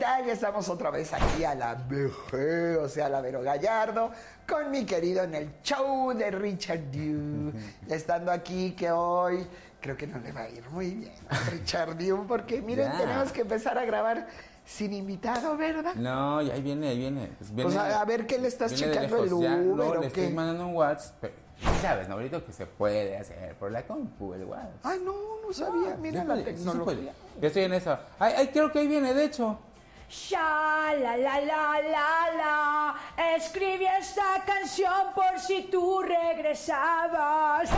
tal? Ya estamos otra vez aquí a la BG, o sea, a la Vero Gallardo, con mi querido en el show de Richard Dew. Estando aquí que hoy creo que no le va a ir muy bien a Richard Dew, porque miren, Ya. tenemos que empezar a grabar sin invitado, ¿verdad? No, ya ahí viene, ahí viene. Pues viene Pues a- a ver qué le estás checando el Ya, Uber, no, ¿o le estoy qué? mandando un WhatsApp. ya sabes, ¿no? Ahorita que se puede hacer por la compu, el WhatsApp. Ay, no, no sabía. Mira Sí la puede, sí tecnología. puede. Yo estoy en eso. Ay, ay, creo que ahí viene, de hecho. Sha la la la la la Escribí esta canción por si tú regresabas.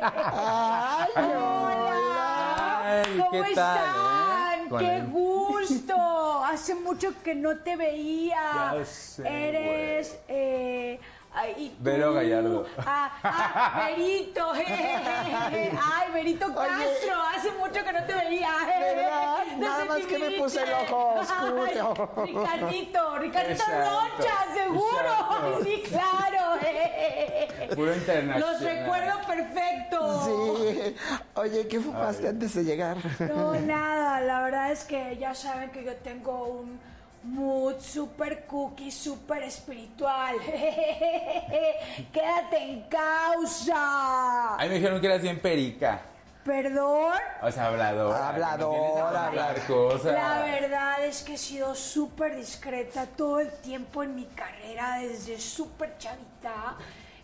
Ay, Hola. Ay, ¿Cómo ¿qué tal, eh? están? ¡Qué gusto! Hace mucho que no te veía. Ya sé, Eres. Eh, ay. Vero Gallardo. Ah, ah, Verito. Ay, Verito Castro. Hace mucho que no te veía. Nada más que me puse el ojo oscuro. Ay, Ricardito, Ricardito Rocha, seguro. exacto. Sí, claro. Puro internacional. Los recuerdo perfecto. Sí. Oye, ¿qué fumaste antes de llegar? No, nada, la verdad es que ya saben que yo tengo un mood super cookie, super espiritual. Quédate en causa. Ay, me dijeron que eras bien perica. Perdón. O sea, habladora. Habladora, hablar cosas. La verdad es que he sido súper discreta todo el tiempo en mi carrera, desde súper chavita.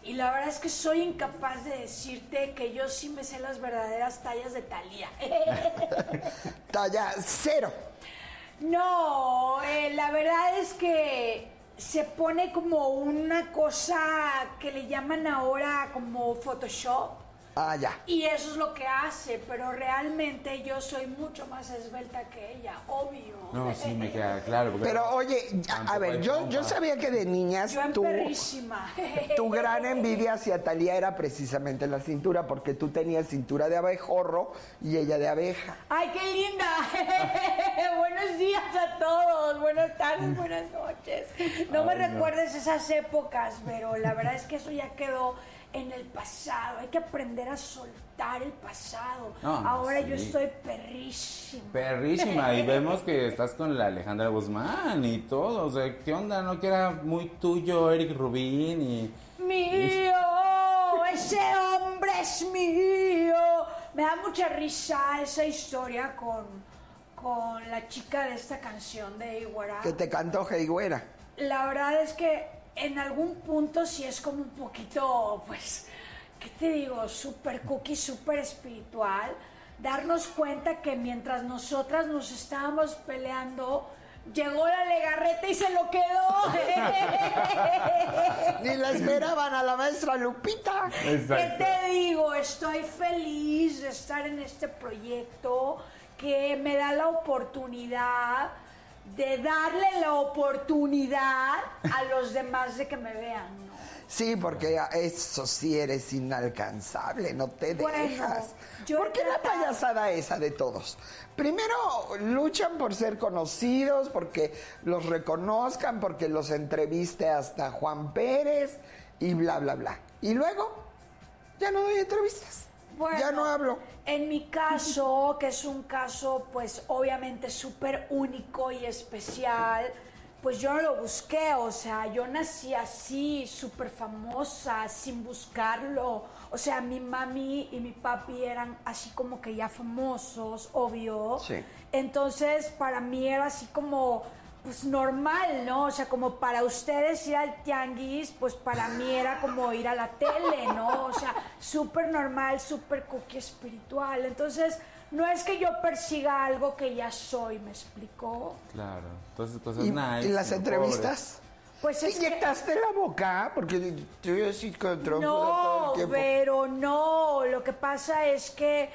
Y la verdad es que soy incapaz de decirte que yo sí me sé las verdaderas tallas de Talía. Talla cero. No, eh, la verdad es que se pone como una cosa que le llaman ahora como Photoshop. Ah, ya. Y eso es lo que hace, pero realmente yo soy mucho más esbelta que ella, obvio. No, sí, me queda claro. Pero oye, ya, a ver, yo, yo sabía que de niñas Yo tú, perrísima. tu gran envidia hacia Talía era precisamente la cintura, porque tú tenías cintura de abejorro y ella de abeja. ¡Ay, qué linda! Buenos días a todos, buenas tardes, buenas noches. No me no. recuerdes esas épocas, pero la verdad es que eso ya quedó en el pasado. Hay que aprender a soltar el pasado. No, Ahora sí. yo estoy perrísima. Perrísima, y vemos que estás con la Alejandra Guzmán y todo. O sea, ¿qué onda? ¿No que era muy tuyo Eric Rubín y. ¡Mío! ¡Ese hombre es mío! Me da mucha risa esa historia con, con la chica de esta canción de Iguara. Que te cantó Heigüera. La verdad es que en algún punto sí es como un poquito, pues, ¿qué te digo? Súper cookie, súper espiritual. Darnos cuenta que mientras nosotras nos estábamos peleando, llegó la legarreta y se lo quedó. Ni la esperaban a la maestra Lupita. ¿Qué te digo? Estoy feliz de estar en este proyecto que me da la oportunidad de darle la oportunidad a los demás de que me vean, ¿no? Sí, porque eso sí eres inalcanzable, no te Bueno, dejas. yo ¿Por qué la payasada esa de todos? Primero luchan por ser conocidos, porque los reconozcan, porque los entreviste hasta Juan Pérez y bla, bla, bla. Y luego ya no doy entrevistas. Bueno, ya no hablo. En mi caso, que es un caso, pues obviamente súper único y especial, pues yo no lo busqué, o sea, yo nací así, súper famosa, sin buscarlo. O sea, mi mami y mi papi eran así como que ya famosos, obvio. Sí. Entonces, para mí era así como, pues normal, ¿no? O sea, como para ustedes ir al tianguis, pues para mí era como ir a la tele, ¿no? O sea, súper normal, súper cookie espiritual. Entonces, no es que yo persiga algo que ya soy, ¿me explicó? Claro, entonces ¿Y, nice. y las ¿no? entrevistas? Pues ¿Te es que- inyectaste la boca? Porque yo sí controlo todo No, el tiempo. pero no. Lo que pasa es que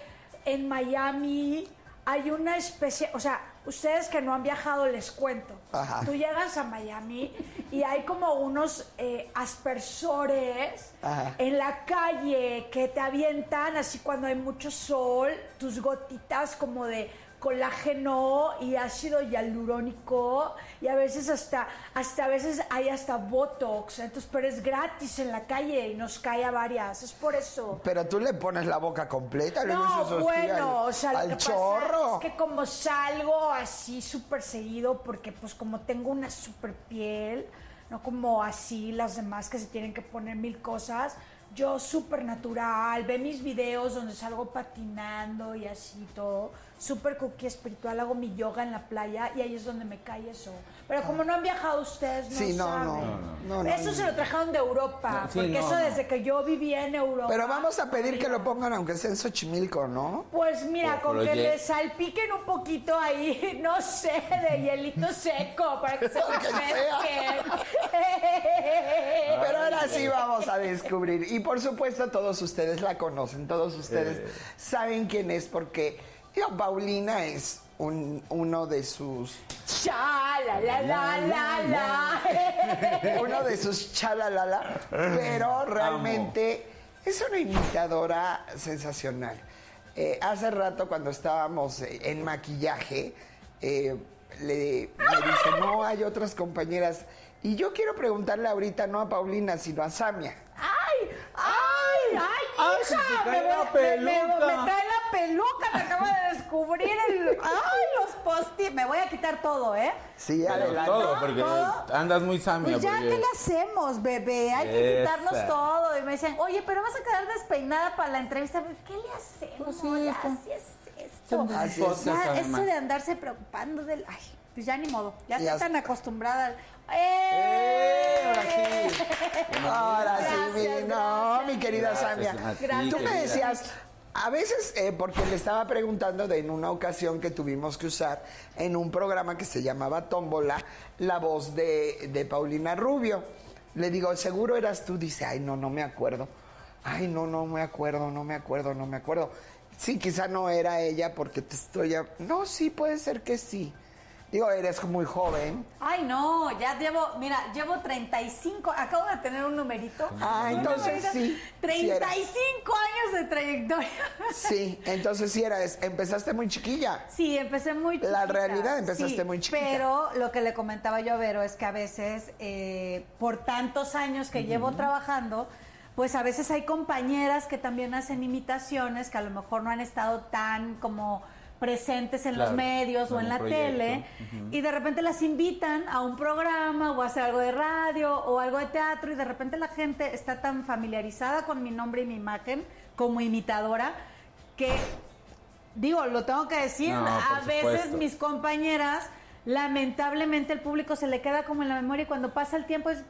en Miami hay una especie, o sea, ustedes que no han viajado les cuento. Ajá. Tú llegas a Miami y hay como unos eh, aspersores Ajá. en la calle que te avientan así cuando hay mucho sol, tus gotitas como de colágeno y ácido hialurónico y a veces hasta, hasta a veces hay hasta botox, entonces, pero es gratis en la calle y nos cae a varias, es por eso. Pero tú le pones la boca completa, le No, dices, "Hostia, bueno, al, o sea, lo que pasa chorro. es que como salgo así súper seguido, porque pues como tengo una súper piel, no como así las demás que se tienen que poner mil cosas, yo súper natural, ve mis videos donde salgo patinando y así todo, súper cookie espiritual, hago mi yoga en la playa y ahí es donde me cae eso. Pero como no han viajado ustedes, no Sí, no, saben. no, no, no, eso no. se lo trajeron de Europa, Sí, porque no, eso no. desde que yo vivía en Europa. Pero vamos a pedir que lo pongan aunque sea en Xochimilco, ¿no? Pues mira, con que le salpiquen un poquito ahí, no sé, de hielito seco para que se. Pero ahora sí vamos a descubrir. Y por supuesto todos ustedes la conocen, todos ustedes Eh. saben quién es porque digo, Paulina es un- uno de sus Cha, la, la, la, la, la. uno de sus chalalala, pero realmente es una imitadora sensacional. Eh, hace rato cuando estábamos en maquillaje, eh, le, me dice, no, hay otras compañeras. Y yo quiero preguntarle ahorita no a Paulina, sino a Samia. ¡Ay! ¡Ay! ¡Ay, hija! te cae me, la me- me- peluca. me acabo de descubrir el... Ay, los post Me voy a quitar todo, ¿eh? Sí, adelante. todo, porque todo. andas muy samia. Pues ya, porque- ¿qué le hacemos, bebé? Hay que Esa. quitarnos todo. Y me decían, oye, pero vas a quedar despeinada para la entrevista. ¿Qué le hacemos? Pues sí, así es esto. Así es. Cosas, Ya, eso de andarse preocupando del... Ay, pues ya ni modo. Ya Ya estoy tan acostumbrada al... ¡Eh! Ahora sí. Ahora sí, Gracias, mi, no, gracias. mi querida Gracias Samia. ti, Tú me decías, a veces, eh, porque le estaba preguntando de en una ocasión que tuvimos que usar en un programa que se llamaba Tómbola, la voz de, de Paulina Rubio. Le digo, seguro eras tú. Dice, ay, no, no me acuerdo. Ay, no, no me acuerdo, no me acuerdo, no me acuerdo. Sí, quizá no era ella porque te estoy... a- No, sí, puede ser que sí. Digo, eres muy joven. Ay, no, ya llevo, mira, llevo 35, acabo de tener un numerito. Ah, Un entonces numerito. sí, sí era. 35 años de trayectoria. Sí, entonces sí eres. Empezaste muy chiquilla. Sí, empecé muy chiquita. La realidad, empezaste Sí, muy chiquita. Pero lo que le comentaba yo a Vero es que a veces, eh, por tantos años que llevo trabajando, pues a veces hay compañeras que también hacen imitaciones que a lo mejor no han estado tan como presentes en los medios o en la tele proyecto. y de repente las invitan a un programa o a hacer algo de radio o algo de teatro y de repente la gente está tan familiarizada con mi nombre y mi imagen como imitadora que digo, lo tengo que decir, No, a veces supuesto. mis compañeras, lamentablemente el público se le queda como en la memoria y cuando pasa el tiempo es,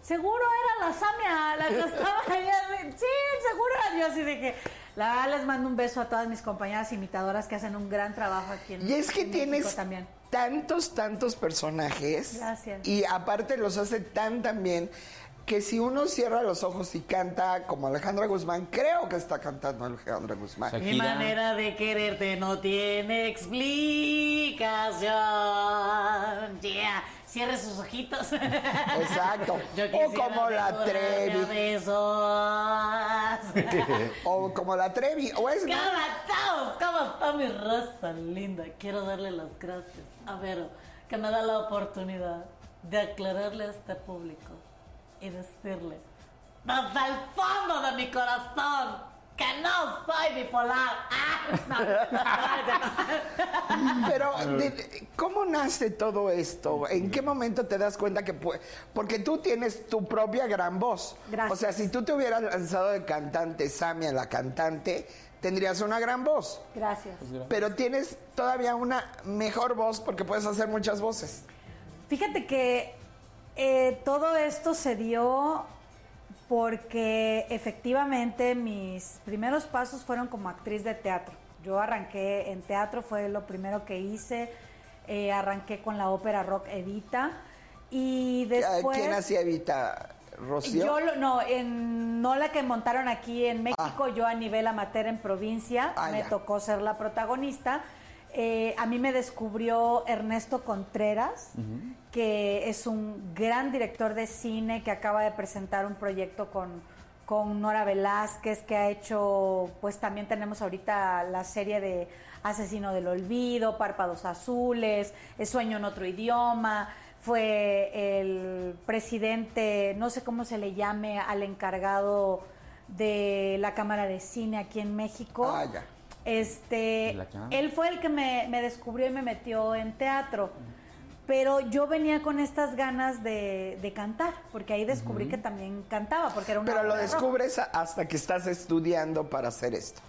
seguro era la Samia la que estaba allá. Sí, seguro era yo. Así que, la verdad, les mando un beso a todas mis compañeras imitadoras que hacen un gran trabajo aquí en Y es que tienes también. tantos, tantos personajes. Gracias. Y aparte los hace tan, tan bien que si uno cierra los ojos y canta como Alejandra Guzmán, creo que está cantando Alejandra Guzmán. Shakira. Mi manera de quererte no tiene explicación. Yeah. Cierre sus ojitos. Exacto. O como la Trevi. O como la Trevi. O es ¿Cómo estamos? ¿Cómo está mi raza linda? Quiero darle las gracias a Vero, que me da la oportunidad de aclararle a este público y decirle desde el fondo de mi corazón que no soy bipolar. Ah, no. Pero, ¿cómo nace todo esto? ¿En qué momento te das cuenta que puede? Porque tú tienes tu propia gran voz. Gracias. O sea, si tú te hubieras lanzado de cantante, Samia, la cantante, tendrías una gran voz. Gracias. Pero tienes todavía una mejor voz porque puedes hacer muchas voces. Fíjate que eh, todo esto se dio porque efectivamente mis primeros pasos fueron como actriz de teatro. Yo arranqué en teatro, fue lo primero que hice. Eh, arranqué con la ópera rock Evita y después... ¿Quién hacía Evita? ¿Rocío? Yo lo- no, en, no la que montaron aquí en México, yo a nivel amateur en provincia, Ah, me ya. tocó ser la protagonista. Eh, a mí me descubrió Ernesto Contreras, que es un gran director de cine que acaba de presentar un proyecto con, con Nora Velázquez, que ha hecho, pues también tenemos ahorita la serie de Asesino del Olvido, Párpados Azules, Sueño en otro idioma, fue el presidente, no sé cómo se le llame, al encargado de la Cámara de Cine aquí en México. Ah, ya. Este, él fue el que me, me descubrió y me metió en teatro. Pero yo venía con estas ganas de, de cantar, porque ahí descubrí que también cantaba, porque era una Pero lo rock. descubres hasta que estás estudiando para hacer esto.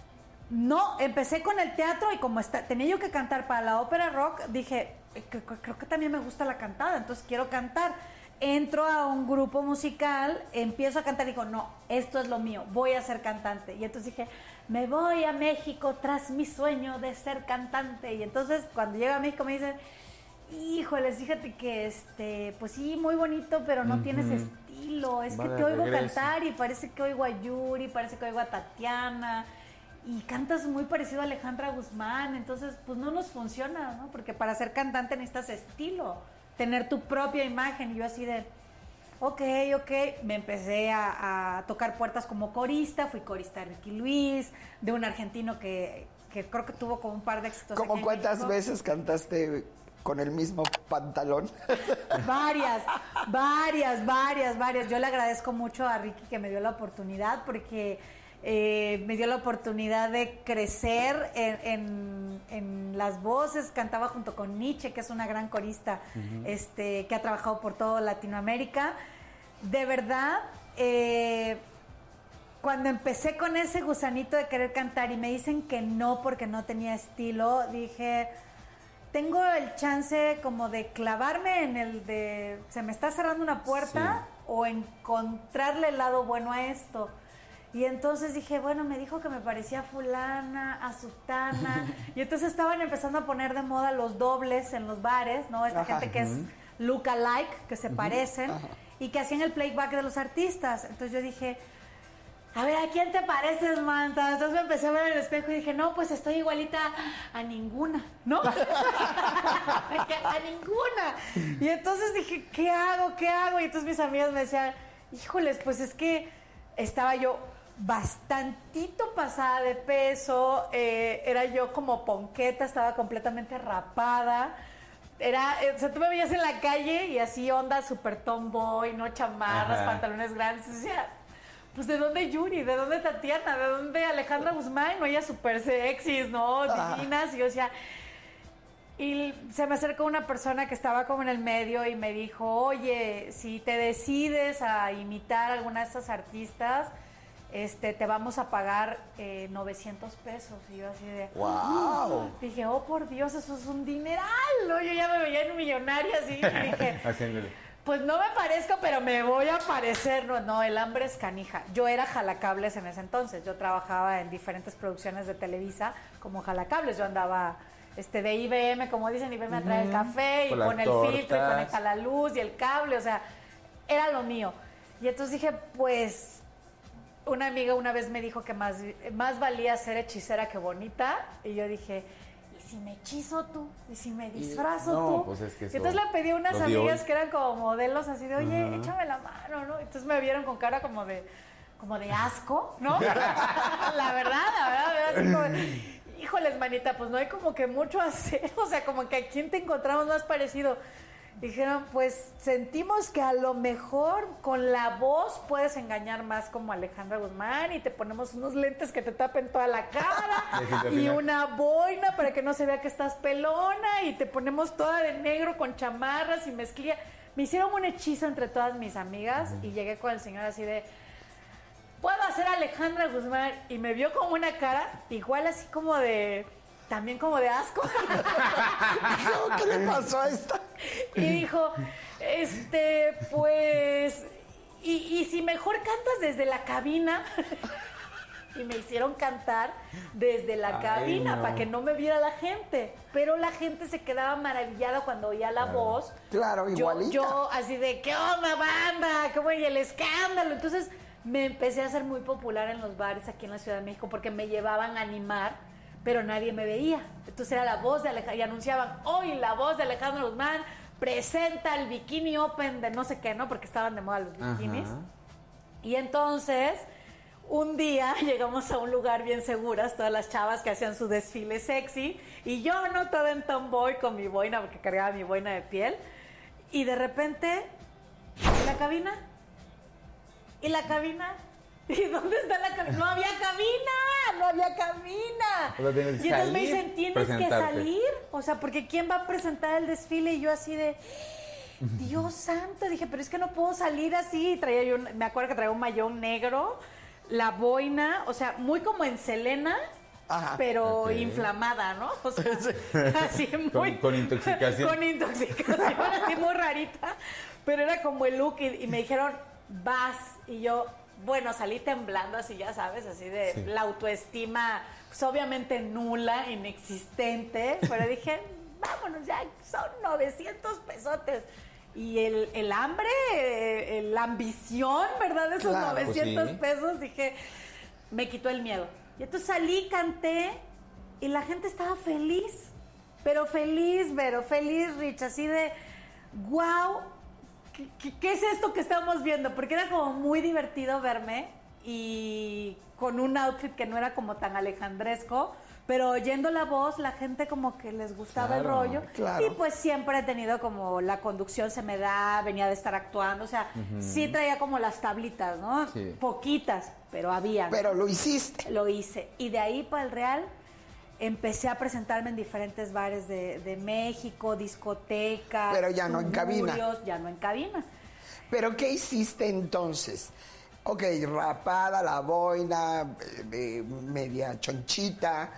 No, empecé con el teatro y como está, tenía yo que cantar para la ópera rock, dije, "Eh, cre- cre- creo que también me gusta la cantada, entonces quiero cantar. Entro a un grupo musical, empiezo a cantar y digo, no, esto es lo mío, voy a ser cantante. Y entonces dije, me voy a México tras mi sueño de ser cantante. Y entonces cuando llego a México me dicen, híjoles, fíjate que, este, pues sí, muy bonito, pero no tienes estilo. Es que te oigo cantar y parece que oigo a Yuri, parece que oigo a Tatiana y cantas muy parecido a Alejandra Guzmán, entonces pues no nos funciona, ¿no? Porque para ser cantante necesitas estilo, tener tu propia imagen. Y yo así de, ok, ok, me empecé a, a tocar puertas como corista, fui corista de Ricky Luis, de un argentino que, que creo que tuvo como un par de éxitos. ¿Cómo cuántas veces cantaste con el mismo pantalón? Varias, varias, varias, varias. Yo le agradezco mucho a Ricky que me dio la oportunidad porque eh, me dio la oportunidad de crecer en, en- en las voces. Cantaba junto con Nietzsche, que es una gran corista este, que ha trabajado por toda Latinoamérica. De verdad, eh, cuando empecé con ese gusanito de querer cantar y me dicen que no porque no tenía estilo, dije, tengo el chance como de clavarme en el de, se me está cerrando una puerta o encontrarle el lado bueno a esto. Y entonces dije, bueno, me dijo que me parecía a fulana, a sutana. y entonces estaban empezando a poner de moda los dobles en los bares, ¿no? Esta Ajá. gente que es look-alike, que se parecen, Ajá. y que hacían el playback de los artistas. Entonces yo dije, a ver, ¿a quién te pareces, Manta? Entonces me empecé a ver en el espejo y dije, no, pues estoy igualita a ninguna, ¿no? A ninguna. Y entonces dije, ¿qué hago? ¿Qué hago? Y entonces mis amigas me decían, híjoles, pues es que estaba yo bastantito pasada de peso, eh, era yo como ponqueta, estaba completamente rapada. Era, eh, o sea, tú me veías en la calle y así onda super tomboy, no chamarras, Ajá. pantalones grandes. O sea, pues ¿de dónde Yuri? ¿De dónde Tatiana? ¿De dónde Alejandra Guzmán? No, ellas súper sexys, ¿no? Ajá. Divinas. Y yo decía... Y se me acercó una persona que estaba como en el medio y me dijo, oye, si te decides a imitar a alguna de estas artistas, este, te vamos a pagar eh, 900 pesos. Y yo así de... ¡Wow! Dije, oh, por Dios, eso es un dineral, ¿no? Yo ya me veía en millonaria así. Y dije, Haciéndole. pues no me parezco, pero me voy a parecer. No, no, el hambre es canija. Yo era jalacables en ese entonces. Yo trabajaba en diferentes producciones de Televisa como jalacables. Yo andaba este, de IBM, como dicen, IBM a traer el café y pone el filtro y conecta la luz y el cable. O sea, era lo mío. Y entonces dije, pues una amiga una vez me dijo que más, más valía ser hechicera que bonita. Y yo dije, ¿y si me hechizo tú? ¿Y si me disfrazo no, tú? pues es que entonces le pedí a unas amigas que eran como modelos así de, oye, échame la mano, ¿no? Entonces me vieron con cara como de, como de asco, ¿no? la verdad, la verdad, la verdad, así como de, híjoles, manita, pues no hay como que mucho hacer, o sea, como que a quién te encontramos más parecido. Dijeron, pues sentimos que a lo mejor con la voz puedes engañar más como Alejandra Guzmán y te ponemos unos lentes que te tapen toda la cara y una boina para que no se vea que estás pelona y te ponemos toda de negro con chamarras y mezclilla. Me hicieron un hechizo entre todas mis amigas y llegué con el señor así de, ¿puedo hacer Alejandra Guzmán? Y me vio como una cara igual así como de, también como de asco. ¿Qué le pasó a esta? Y dijo, este, pues, y, y si mejor cantas desde la cabina. Y me hicieron cantar desde la Ay, cabina no. para que no me viera la gente. Pero la gente se quedaba maravillada cuando oía la voz. Claro, Yo, igualita. yo así de, ¿qué onda, banda? ¿Cómo y el escándalo? Entonces me empecé a ser muy popular en los bares aquí en la Ciudad de México porque me llevaban a animar, pero nadie me veía. Entonces era la voz de Alejandra y anunciaban, hoy la voz de Alejandro Guzmán presenta el Bikini Open de no sé qué, ¿no? Porque estaban de moda los bikinis. Ajá. Y entonces un día llegamos a un lugar bien seguras, todas las chavas que hacían su desfile sexy, y yo no todo en tomboy con mi boina, porque cargaba mi boina de piel, y de repente, ¿y la cabina? ¿Y la cabina? ¿Y dónde está la cabina? No había cabina, no había cabina. O sea, y entonces me dicen, tienes que presentarte". salir. O sea, porque ¿quién va a presentar el desfile? Y yo así de, Dios santo, dije, pero es que no puedo salir así. Traía yo, me acuerdo que traía un mayón negro, la boina, o sea, muy como en Selena, Ajá. pero inflamada, ¿no? O sea, así muy... Con- con intoxicación. con intoxicación, así muy rarita. Pero era como el look y, y me dijeron, vas. Y yo, bueno, salí temblando así, ya sabes, así de Sí. la autoestima, pues obviamente nula, inexistente. Pero dije, vámonos, ya son 900 pesotes. Y el, el hambre, eh, la ambición, ¿verdad? De esos Claro, pues 900 sí. pesos, dije, me quitó el miedo. Y entonces salí, canté y la gente estaba feliz. Pero feliz, pero feliz, Rich, así de, wow, ¿qué, qué, qué es esto que estamos viendo? Porque era como muy divertido verme y con un outfit que no era como tan alejandresco, pero oyendo la voz, la gente como que les gustaba el rollo. claro. Y pues siempre he tenido como la conducción se me da, venía de estar actuando, o sea, sí traía como las tablitas, ¿no? Sí. Poquitas, pero había. Pero lo hiciste. Lo hice. Y de ahí para el Real empecé a presentarme en diferentes bares de, de México, discotecas. Pero ya no en cabina. Ya no en cabina. ¿Pero qué hiciste entonces? Ok, rapada, la boina, eh, eh, media chonchita,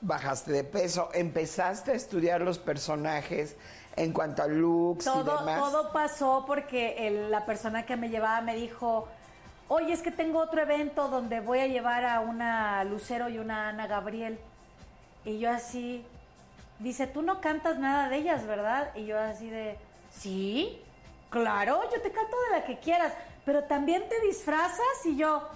bajaste de peso, empezaste a estudiar los personajes en cuanto a looks y Todo, demás. todo pasó porque el- la persona que me llevaba me dijo, oye, es que tengo otro evento donde voy a llevar a una Lucero y una Ana Gabriel. Y yo así, dice, tú no cantas nada de ellas, ¿verdad? Y yo así de, sí, claro, yo te canto de la que quieras, pero también te disfrazas y yo,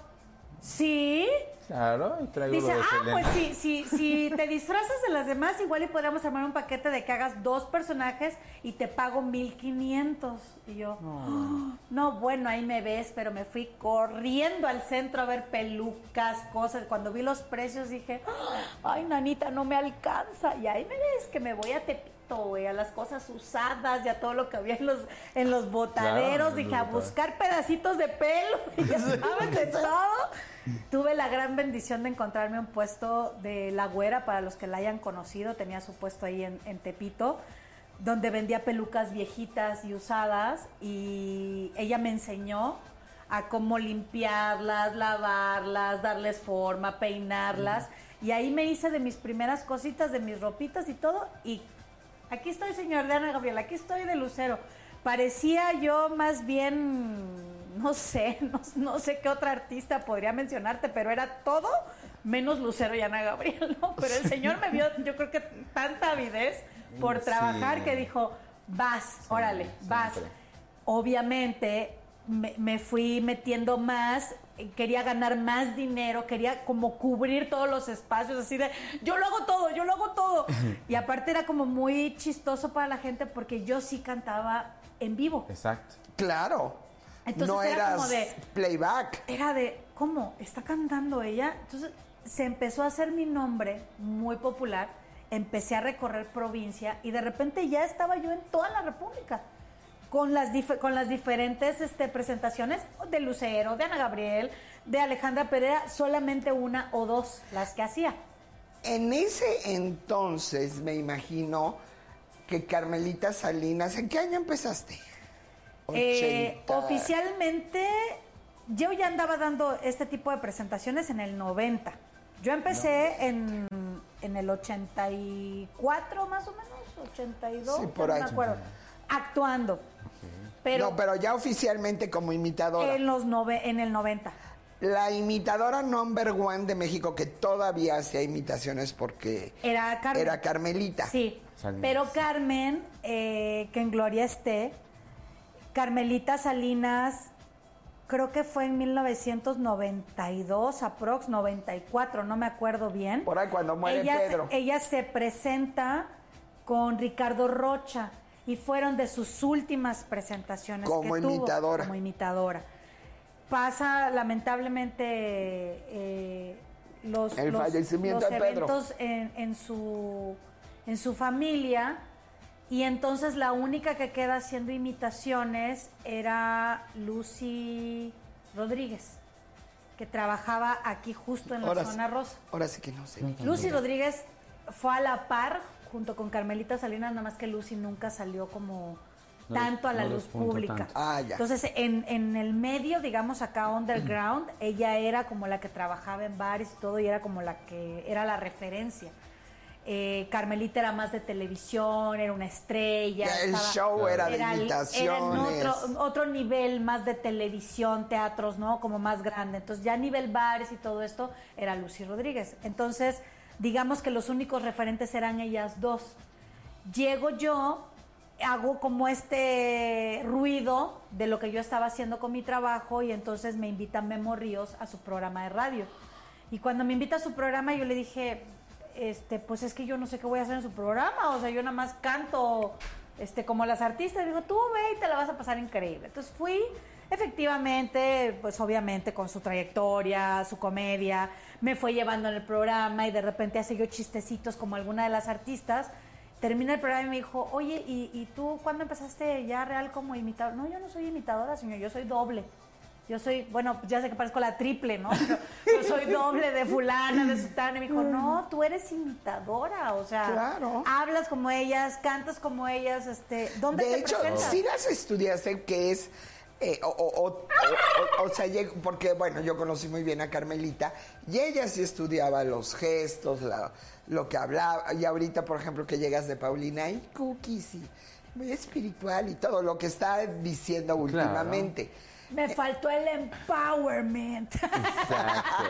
sí. Claro, y traigo Dice, lo de ah, Selena. pues si, si, si te disfrazas de las demás, igual y podríamos armar un paquete de que hagas dos personajes y te pago 1500. Y yo, "Ah, no, bueno, ahí me ves, pero me fui corriendo al centro a ver pelucas, cosas. Cuando vi los precios dije, "Ah, ay, nanita, no me alcanza. Y ahí me ves que me voy a Güey, a las cosas usadas y a todo lo que había en los, en los botaderos. Claro, dije, a buscar pedacitos de pelo. Y ya sabes, de todo. Tuve la gran bendición de encontrarme un puesto de La Güera, para los que la hayan conocido, tenía su puesto ahí en, en Tepito, donde vendía pelucas viejitas y usadas y ella me enseñó a cómo limpiarlas, lavarlas, darles forma, peinarlas y ahí me hice de mis primeras cositas, de mis ropitas y todo y aquí estoy señor de Ana Gabriela, aquí estoy de Lucero. Parecía yo más bien no sé, no, no sé qué otra artista podría mencionarte, pero era todo menos Lucero y Ana Gabriel, ¿no? Pero el señor me vio, yo creo que tanta avidez por Sí. trabajar que dijo, vas, órale, vas. Obviamente me, me fui metiendo más, quería ganar más dinero, quería como cubrir todos los espacios, así de, yo lo hago todo, yo lo hago todo. Y aparte era como muy chistoso para la gente porque yo sí cantaba en vivo. Exacto. Claro. Entonces no era eras como de- playback. era de, ¿cómo? ¿Está cantando ella? Entonces se empezó a hacer mi nombre muy popular, empecé a recorrer provincia y de repente ya estaba yo en toda la República. Con las, con las diferentes este, presentaciones de Lucero, de Ana Gabriel, de Alejandra Pereira, solamente una o dos las que hacía. En ese entonces me imagino que Carmelita Salinas, ¿en qué año empezaste? Eh, 80. oficialmente, yo ya andaba dando este tipo de presentaciones en el 90. Yo empecé en, en el 84 más o menos, 82, Sí, por ya ahí. no me acuerdo, actuando. Pero, no, pero ya oficialmente como imitadora. en, los nove- en el 90. La imitadora number one de México que todavía hacía imitaciones porque Era Carmen. era Carmelita. Sí, Salinas. pero Carmen, eh, que en gloria esté, Carmelita Salinas, creo que fue en 1992, aprox 94, no me acuerdo bien. Por ahí cuando muere ella, Pedro. ella se presenta con Ricardo Rocha y fueron de sus últimas presentaciones Como que tuvo imitadora. como imitadora. pasa lamentablemente eh, los, El los- fallecimiento los de Pedro. eventos en, en su, en su familia y entonces la única que queda haciendo imitaciones era Lucy Rodríguez, que trabajaba aquí justo en la Ahora, zona rosa. ahora sí que no sé. Lucy Rodríguez fue a la par junto con Carmelita Salinas, nada más que Lucy nunca salió como No tanto a la no luz pública. Ah, ya. Entonces, en, en el medio, digamos acá underground, ella era como la que trabajaba en bares y todo, y era como la que era la referencia. Eh, Carmelita era más de televisión, era una estrella. Ya, el estaba- show era de era el- imitaciones. Era en otro, otro nivel más de televisión, teatros, ¿no? Como más grande. Entonces, ya a nivel bares y todo esto, era Lucy Rodríguez. Entonces, digamos que los únicos referentes eran ellas dos. Llego yo, hago como este ruido de lo que yo estaba haciendo con mi trabajo y entonces me invita Memo Ríos a su programa de radio. Y cuando me invita a su programa, yo le dije, este, pues es que yo no sé qué voy a hacer en su programa, o sea, yo nada más canto este, como las artistas. Digo, tú ve y te la vas a pasar increíble. Entonces fui, efectivamente, pues obviamente con su trayectoria, su comedia, me fue llevando en el programa y de repente hace yo chistecitos como alguna de las artistas. Termina el programa y me dijo, oye, ¿y, y tú cuándo empezaste ya real como imitador? No, yo no soy imitadora, señor, yo soy doble. Yo soy, bueno, ya sé que parezco la triple, ¿no? Pero yo soy doble de fulana, de sutana. Y me dijo, no, tú eres imitadora, o sea, Claro. hablas como ellas, cantas como ellas, este, ¿dónde De te hecho, presentas? sí las estudiaste, que es. Eh, o, o- o- o- o sea, porque bueno, yo conocí muy bien a Carmelita y ella sí estudiaba los gestos, la- lo que hablaba. Y ahorita, por ejemplo, que llegas de Paulina y cookies y muy espiritual y todo lo que está diciendo últimamente. Me faltó el empowerment. Exacto.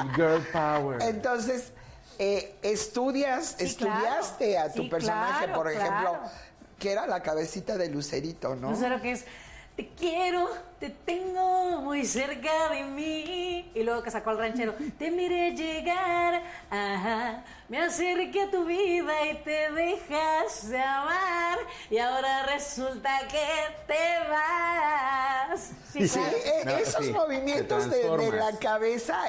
El girl power. Entonces, eh, estudias, Sí, estudiaste claro. a tu Sí, personaje, claro, por ejemplo, claro. que era la cabecita de Lucerito, ¿no? No sé lo que es. Te quiero, te tengo muy cerca de mí. Y luego que sacó el ranchero, te miré llegar, ajá, me acerqué a tu vida y te dejas de amar. Y ahora resulta que te vas. Sí, Sí, claro. eh, No, esos sí, movimientos de, de la cabeza,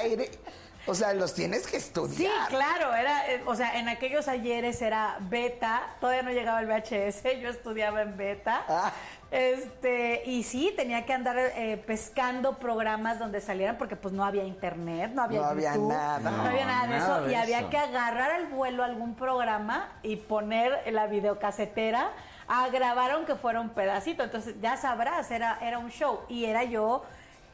o sea, los tienes que Sí, estudiar. claro, era, eh, o sea, en aquellos ayeres era beta, todavía no llegaba el VHS, yo estudiaba en beta. Ah. Este, y sí, tenía que andar eh, pescando programas donde salieran porque pues no había internet, no había No había YouTube, nada. no, había nada de nada eso. de y había que agarrar al vuelo algún programa y poner la videocasetera a grabar aunque fuera un pedacito, entonces ya sabrás, era era un show. Y era yo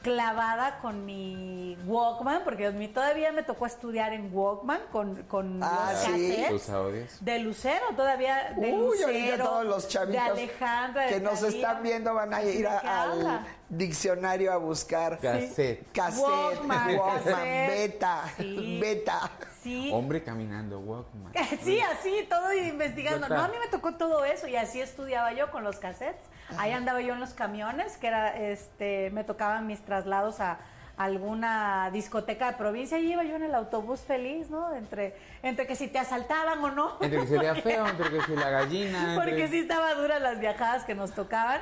clavada con mi Walkman, porque a mí todavía me tocó estudiar en Walkman con, con Ah, los sí. cassettes de Lucero, todavía de Uy, ahorita Lucero, todos los de chavitos Alejandra, de que nos están viendo van a Así ir a- al diccionario a buscar Cassette. cassette, Walkman, Walkman, cassette. beta, Sí. beta. Sí. Hombre caminando, Walkman. Sí, así, todo investigando. No, a mí me tocó todo eso y así estudiaba yo con los cassettes. Ahí andaba yo en los camiones, que era, este, me tocaban mis traslados a alguna discoteca de provincia y iba yo en el autobús feliz, ¿no? Entre, entre que si te asaltaban o no. Entre que se vea feo, entre que se la gallina. entre- Porque sí estaba duras las viajadas que nos tocaban.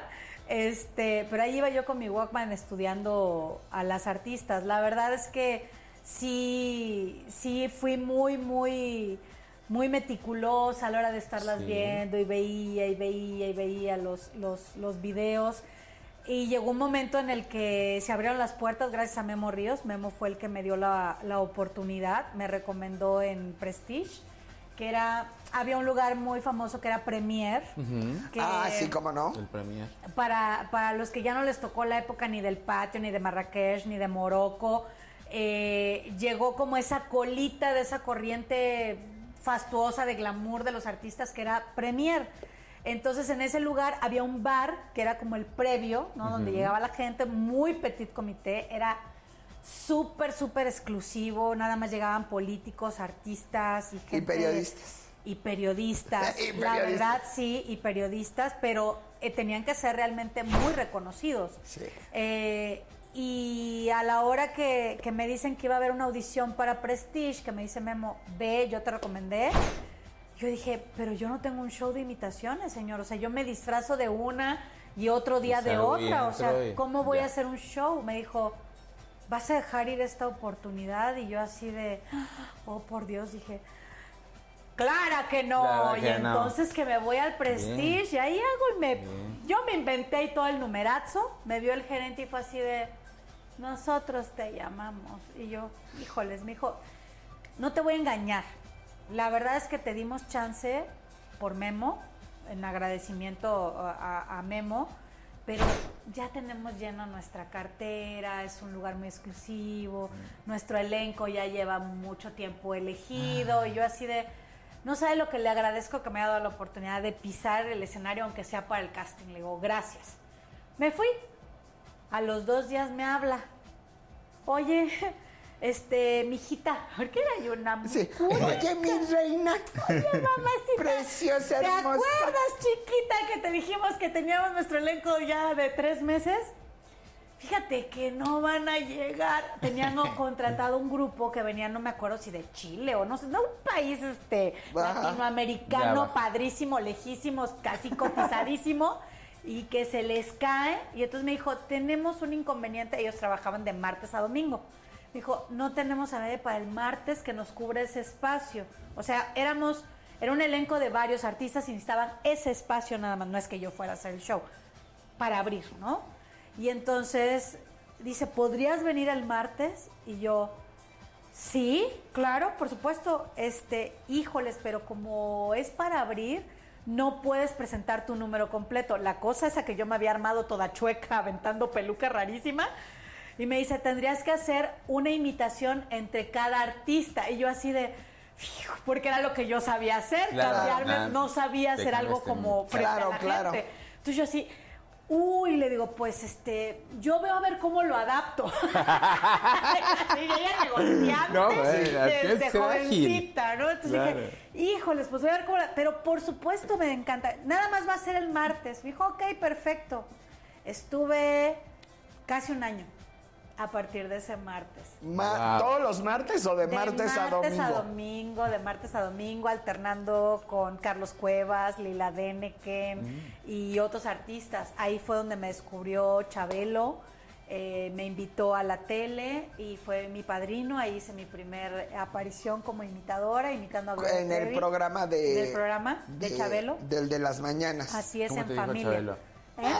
Este, pero ahí iba yo con mi Walkman estudiando a las artistas. La verdad es que sí, sí fui muy, muy, muy meticulosa a la hora de estarlas Sí. viendo y veía y veía y veía los, los, los videos. Y llegó un momento en el que se abrieron las puertas gracias a Memo Ríos. Memo fue el que me dio la, la oportunidad, me recomendó en Prestige, que era, había un lugar muy famoso que era Premier. que Ah, sí, cómo no. El premier. para, para los que ya no les tocó la época ni del patio, ni de Marrakech, ni de Morocco, eh, llegó como esa colita de esa corriente fastuosa de glamour de los artistas que era Premier. Entonces en ese lugar había un bar que era como el previo, ¿no? Donde llegaba la gente, muy petit comité, era súper, súper exclusivo, nada más llegaban políticos, artistas y gente... periodistas. Y periodistas. Y La periodistas. verdad, sí, y periodistas, pero eh, tenían que ser realmente muy reconocidos. Sí. Eh, y a la hora que, que me dicen que iba a haber una audición para Prestige, que me dice Memo, ve, yo te recomendé. Yo dije, pero yo no tengo un show de imitaciones, señor. O sea, yo me disfrazo de una y otro día de otra. O sea, ¿cómo voy ya. a hacer un show? Me dijo, ¿vas a dejar ir esta oportunidad? Y yo así de, oh, por Dios, dije, Clara que no. Y que no. entonces que me voy al Prestige y ahí hago y me... Yo me inventé y todo el numerazo. Me vio el gerente y fue así de, nosotros te llamamos. Y yo, híjoles, me dijo, no te voy a engañar. La verdad es que te dimos chance por Memo, en agradecimiento a, Memo, pero ya tenemos lleno nuestra cartera, es un lugar muy exclusivo, nuestro elenco ya lleva mucho tiempo elegido, y yo así de, no sabe lo que le agradezco que me haya dado la oportunidad de pisar el escenario, aunque sea para el casting. Le digo, gracias. Me fui. A los dos días me habla. Oye, este, mijita, porque era yo una Sí. Oye, mi reina. Oye, mamacita. Preciosa, ¿Te hermosa. acuerdas, chiquita, que te dijimos que teníamos nuestro elenco ya de tres meses? Fíjate que no van a llegar. Tenían contratado un grupo que venía, no me acuerdo si de Chile o no sé, no, un país este Ajá. Latinoamericano, padrísimo, lejísimo, casi cotizadísimo. Y que se les cae. Y entonces me dijo, tenemos un inconveniente. Ellos trabajaban de martes a domingo. Me dijo, no tenemos a nadie para el martes que nos cubra ese espacio. O sea, éramos, era un elenco de varios artistas y necesitaban ese espacio nada más. No es que yo fuera a hacer el show. Para abrir, ¿no? Y entonces dice, ¿podrías venir el martes? Y yo, sí, claro, por supuesto. Este, híjoles, pero como es para abrir, no puedes presentar tu número completo. La cosa esa que yo me había armado toda chueca, aventando peluca rarísima. Y me dice, tendrías que hacer una imitación entre cada artista. Y yo así de, porque era lo que yo sabía hacer, Claro, cambiarme, claro. no sabía hacer algo como frente Claro, a la claro. gente. Entonces yo así, uy, le digo, pues este, yo veo a ver cómo lo adapto. y ella negociante, No, desde jovencita, ¿no? Entonces Claro. dije, híjoles, pues voy a ver cómo la- Pero por supuesto me encanta. Nada más va a ser el martes. Me dijo, ok, perfecto. Estuve casi un año a partir de ese martes. Ma- Wow. ¿Todos los martes o de, martes, a domingo? a domingo, de martes a domingo, alternando con Carlos Cuevas, Lila Deneken Mm. y otros artistas. Ahí fue donde me descubrió Chabelo, eh, me invitó a la tele y fue mi padrino. Ahí hice mi primer aparición como imitadora, imitando a Gloria En el Trevi. programa de... Del programa de Chabelo. Del de las mañanas. Así es ¿Cómo en familia. Chabelo? ¿Eh?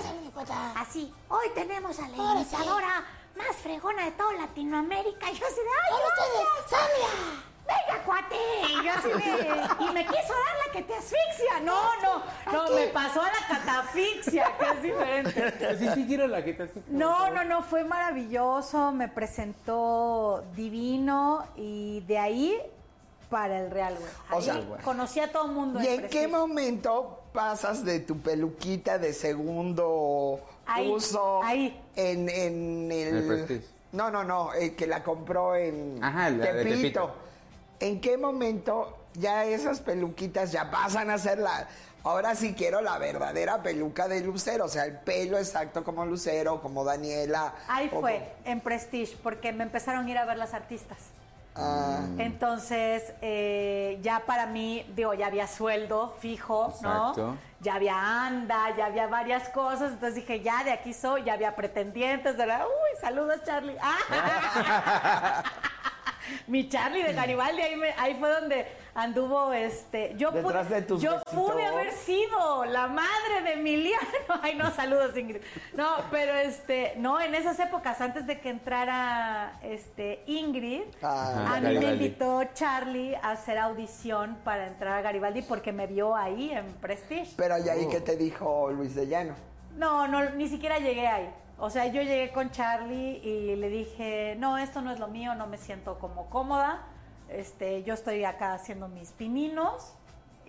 Así, hoy tenemos a la imitadora más fregona de toda Latinoamérica. Y yo así de, ¡ay, ustedes, Samia! ¡Venga, cuate! Y yo así de, y me quiso dar la que te asfixia. No, no, no, me pasó a la catafixia, que es diferente. Sí, sí, quiero la que te hace- No, no, no, fue maravilloso, me presentó divino y de ahí para el Real, güey. O Ahí sea, conocí a todo el mundo. ¿Y en en qué momento pasas de tu peluquita de segundo Ahí, uso ahí. en, en el... El Prestige. No, no, no, el que la compró en Ajá, la de Tepito. ¿En qué momento ya esas peluquitas ya pasan a ser la... Ahora sí quiero la verdadera peluca de Lucero, o sea, el pelo exacto como Lucero, como Daniela. Ahí fue, como- en Prestige, porque me empezaron a ir a ver las artistas. Ah, Entonces, eh, ya para mí, digo, ya había sueldo fijo, Exacto. ¿no? Ya había anda, ya había varias cosas. Entonces dije, ya de aquí soy, ya había pretendientes. De la, Uy, saludos, Charlie. Ah. Mi Charlie de Garibaldi, ahí, me- ahí fue donde anduvo este. Yo, pude- Detrás de tus yo pude haber sido la madre de Emiliano. Ay, no, saludos, Ingrid. No, pero este, no, en esas épocas, antes de que entrara este Ingrid, Ah, a mí me invitó Charlie a hacer audición para entrar a Garibaldi porque me vio ahí en Prestige. pero ¿y ahí Oh. qué te dijo Luis de Llano? No, no, ni siquiera llegué ahí. O sea, yo llegué con Charlie y le dije, no, esto no es lo mío, no me siento como cómoda. Este, yo estoy acá haciendo mis pininos.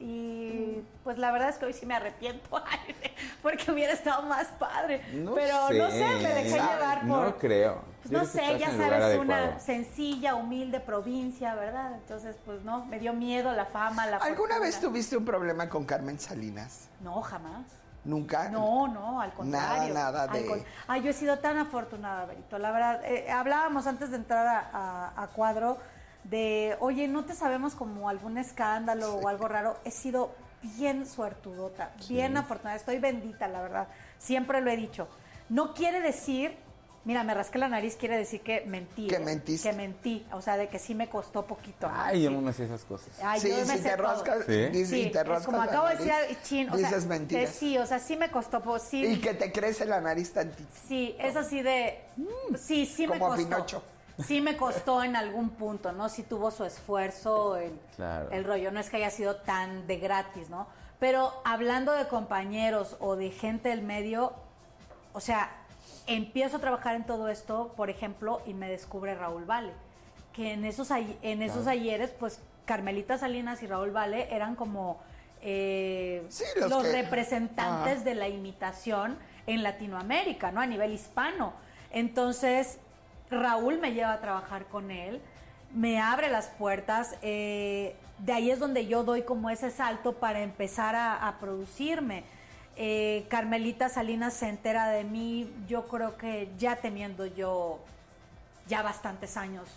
Y pues la verdad es que hoy sí me arrepiento, porque hubiera estado más padre. Pero no sé, me dejé llevar por. No creo. Pues Yo no sé, ya sabes, una adecuado. sencilla, humilde provincia, ¿verdad? Entonces, pues no, me dio miedo la fama, la ¿Alguna fortuna. vez tuviste un problema con Carmen Salinas? No, jamás. ¿Nunca? No, no, al contrario. Nada, nada de- con- Ay, yo he sido tan afortunada, Berito. La verdad, eh, hablábamos antes de entrar a, a- a cuadro de, oye, no te sabemos como algún escándalo o algo raro. He sido bien suertudota, bien afortunada. Estoy bendita, la verdad. Siempre lo he dicho. No quiere decir Mira, me rasqué la nariz quiere decir que mentí. Que ¿eh? mentiste. Que mentí, o sea, de que sí me costó poquito. ¿no? Ay, yo no me sé esas cosas. Ay, sí, yo me si sé te todo. rascas, Sí. Sí, y te rascas como la acabo de decir, chin, o dices sea, mentiras. que sí, o sea, sí me costó, pues, sí. Y que te crece la nariz tantito. Sí, es así de. Sí, sí me Como a costó. Pinocho. Sí me costó en algún punto, ¿no? Sí tuvo su esfuerzo el, Claro. el rollo. No es que haya sido tan de gratis, ¿no? Pero hablando de compañeros o de gente del medio, o sea, empiezo a trabajar en todo esto, por ejemplo, y me descubre Raúl Vale. Que en esos, en esos ayeres, pues Carmelita Salinas y Raúl Vale eran como eh, Sí, los los, que- representantes Ajá. de la imitación en Latinoamérica, ¿no? A nivel hispano. Entonces, Raúl me lleva a trabajar con él, me abre las puertas, eh, de ahí es donde yo doy como ese salto para empezar a, a producirme. Eh, Carmelita Salinas se entera de mí, yo creo que ya teniendo yo ya bastantes años,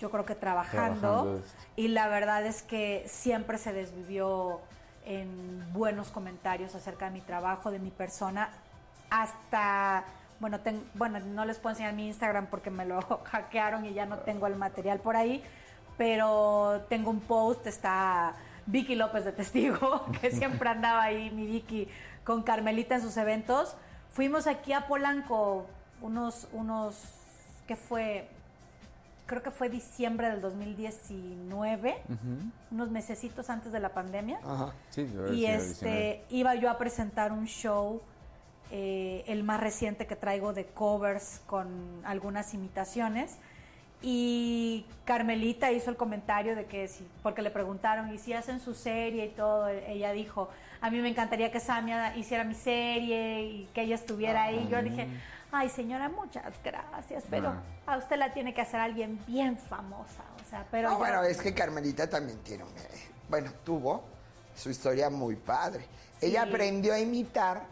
yo creo que trabajando, y la verdad es que siempre se desvivió en buenos comentarios acerca de mi trabajo, de mi persona, hasta, bueno, ten- bueno, no les puedo enseñar mi Instagram porque me lo hackearon y ya no tengo el material por ahí, pero tengo un post, está Vicky López de testigo, que siempre andaba ahí, mi Vicky, con Carmelita en sus eventos. Fuimos aquí a Polanco unos, unos, ¿qué fue? Creo que fue diciembre del 2019, unos mesecitos antes de la pandemia. Ajá. Sí, haber Y este 19. iba yo a presentar un show, eh, el más reciente que traigo de covers con algunas imitaciones. Y Carmelita hizo el comentario de que si, porque le preguntaron, ¿y si hacen su serie y todo? Ella dijo, a mí me encantaría que Samia hiciera mi serie y que ella estuviera ahí. Yo dije, ay señora, muchas gracias, pero Ah. a usted la tiene que hacer alguien bien famosa. O sea, pero No, yo- bueno, es que Carmelita también tiene un... eh, Bueno, tuvo su historia muy padre. Ella aprendió a imitar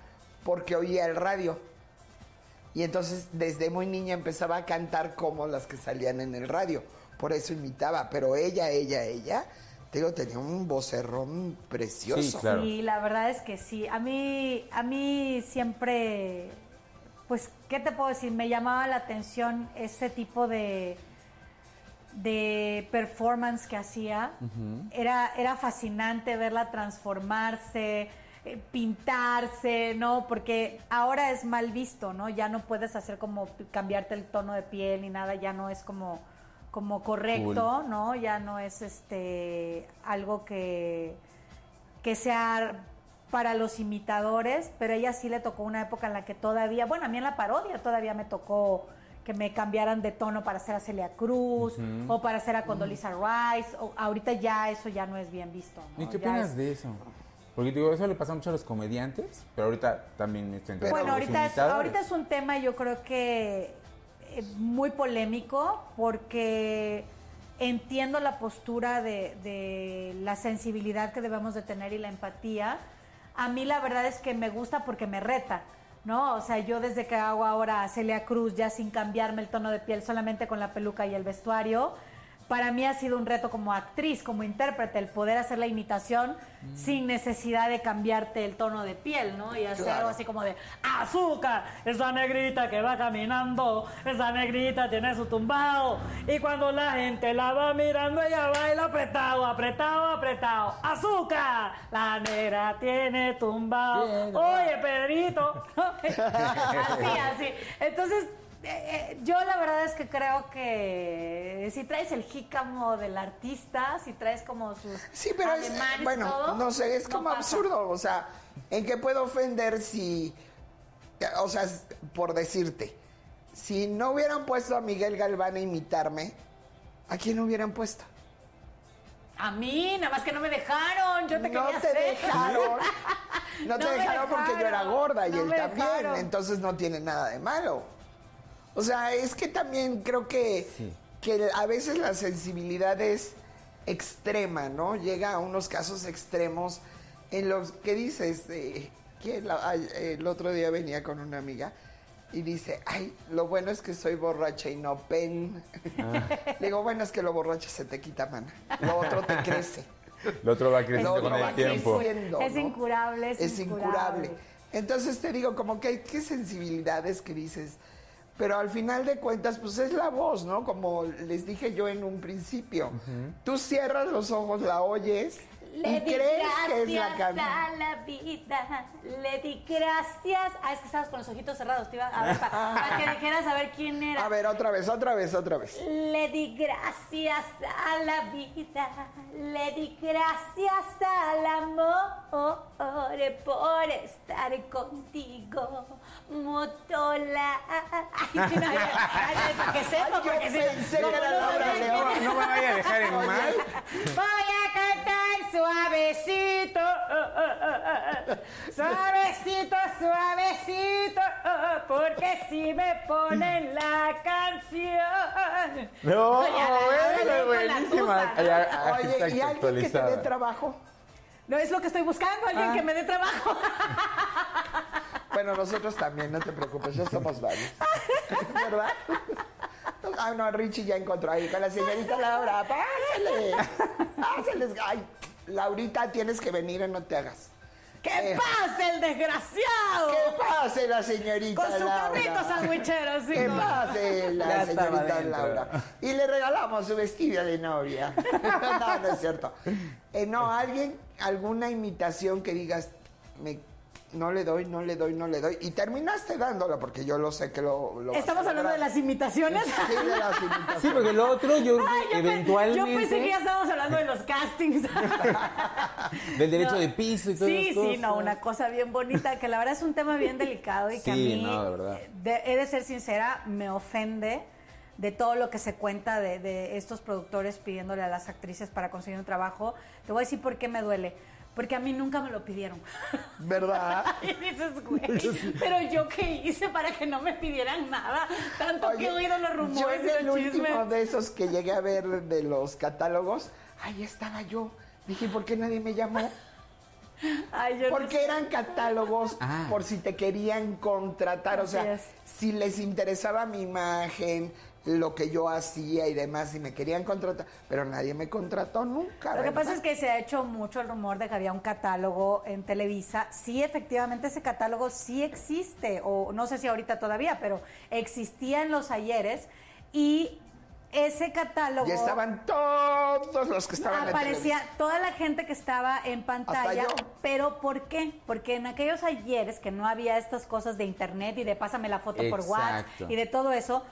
porque oía el radio. Y entonces desde muy niña empezaba a cantar como las que salían en el radio. Por eso imitaba. Pero ella, ella, ella, te digo, tenía un vocerrón precioso. Sí, claro. Sí, la verdad es que sí. A mí, a mí siempre, pues, ¿qué te puedo decir? Me llamaba la atención ese tipo de, de performance que hacía. era, era fascinante verla transformarse, eh, pintarse, ¿no? Porque ahora es mal visto, ¿no? Ya no puedes hacer como cambiarte el tono de piel ni nada, ya no es como, como correcto, ¿no? Ya no es este algo que, que sea para los imitadores, pero ella sí le tocó una época en la que todavía, bueno, a mí en la parodia todavía me tocó que me cambiaran de tono para hacer a Celia Cruz o para hacer a Condoleezza Rice. O, ahorita ya eso ya no es bien visto. ¿no? ¿Y qué opinas es- de eso? Porque digo, eso le pasa mucho a los comediantes, pero ahorita también está entrando Bueno, ahorita es, ahorita es un tema yo creo que eh, muy polémico porque entiendo la postura de, de la sensibilidad que debemos de tener y la empatía. A mí la verdad es que me gusta porque me reta, ¿no? O sea, yo desde que hago ahora a Celia Cruz ya sin cambiarme el tono de piel, solamente con la peluca y el vestuario, para mí ha sido un reto como actriz, como intérprete, el poder hacer la imitación sin necesidad de cambiarte el tono de piel, ¿no? Y hacer Claro. algo así como de azúcar, esa negrita que va caminando, esa negrita tiene su tumbado. Y cuando la gente la va mirando, ella baila apretado, apretado, apretado. Azúcar, la negra tiene tumbado. Oye, Pedrito. así, así. Entonces, eh, eh, yo la verdad es que creo que si traes el jícamo del artista, si traes como sus Sí, pero es, bueno, todo, no sé, es no como pasa. absurdo. O sea, ¿en qué puedo ofender si, o sea, por decirte, si no hubieran puesto a Miguel Galván a imitarme, ¿a quién hubieran puesto? A mí, nada más que no me dejaron, yo te no quería te hacer. dejaron. No te No me dejaron porque yo era dejaron, gorda y no él también. dejaron. Entonces no tiene nada de malo. O sea, es que también creo que, Sí. que a veces la sensibilidad es extrema, ¿no? Llega a unos casos extremos en los que dices, eh, que la- ay, el otro día venía con una amiga y dice, ay, lo bueno es que soy borracha y no pen. Le digo, bueno, es que lo borracha se te quita, mana. Lo otro te crece. El otro va creciendo El otro con va el tiempo. creciendo. Es ¿no? incurable, es, es incurable. Entonces te digo, como que hay que sensibilidades que dices, pero al final de cuentas, pues es la voz, ¿no? Como les dije yo en un principio. Tú cierras los ojos, la oyes Le y di crees que es la gracias canción. a la vida, le di gracias. Ah, es que estabas con los ojitos cerrados, te iba a ver, para, para que dijeras a ver quién era. A ver, otra vez, otra vez, otra vez. Le di gracias a la vida, le di gracias al amor por estar contigo, Motola. Ay, sí, no, para que sepa, Ay, yo porque si pensé no, que era no, no, Laura no, León. No me vaya a dejar en mal. Voy a cantar suavecito, suavecito, suavecito, porque si me ponen la canción. No, Oye, a la- bueno, con la buenísima. tusa, ah, Oye, ¿y alguien que te dé actualizada. trabajo? No es lo que estoy buscando, alguien que me dé trabajo. Bueno, nosotros también, no te preocupes, ya somos varios. ¿Verdad? Ah, no, Richie ya encontró ahí con la señorita Laura. Pásale. Pásale. Ay, Laurita, tienes que venir y no te hagas. ¡Que Eh. pase el desgraciado! Que pase la señorita Con su Laura. carrito sandwichero, sí. Que no. pase la Ya señorita. Laura. Y le regalamos su vestido de novia. no, no es cierto. Eh, no, alguien, alguna imitación que digas, me, no le doy, no le doy, no le doy. Y terminaste dándola, porque yo lo sé que lo... ¿Estamos hablando de las imitaciones? Sí, de las imitaciones. Sí, porque lo otro yo Ay, yo, eventualmente yo pensé que ya estábamos hablando de los castings. del derecho No. de piso y todo Sí, sí, no, una cosa bien bonita, que la verdad es un tema bien delicado y que a Sí, mí, no, de verdad. de- he de ser sincera, me ofende de todo lo que se cuenta de, de estos productores pidiéndole a las actrices para conseguir un trabajo. Te voy a decir por qué me duele. Porque a mí nunca me lo pidieron. ¿Verdad? Y dices, güey, pero yo qué hice para que no me pidieran nada. Tanto que he Oye, oído los yo rumores en y el los último chismes. de esos que llegué a ver de los catálogos, ahí estaba yo. Dije, ¿por qué nadie me llamó? Ay, yo no Porque eran catálogos Ah. por si te querían contratar, o Así sea, es. si les interesaba mi imagen, lo que yo hacía y demás, y me querían contratar, pero nadie me contrató nunca. Lo que pasa es que se ha hecho mucho el rumor de que había un catálogo en Televisa. Sí, efectivamente, ese catálogo sí existe, o no sé si ahorita todavía, pero existía en los ayeres y ese catálogo Y estaban todos los que estaban en aparecía toda la gente que estaba en pantalla, Hasta yo. pero ¿por qué? Porque en aquellos ayeres que no había estas cosas de internet y de pásame la foto por WhatsApp y de todo eso,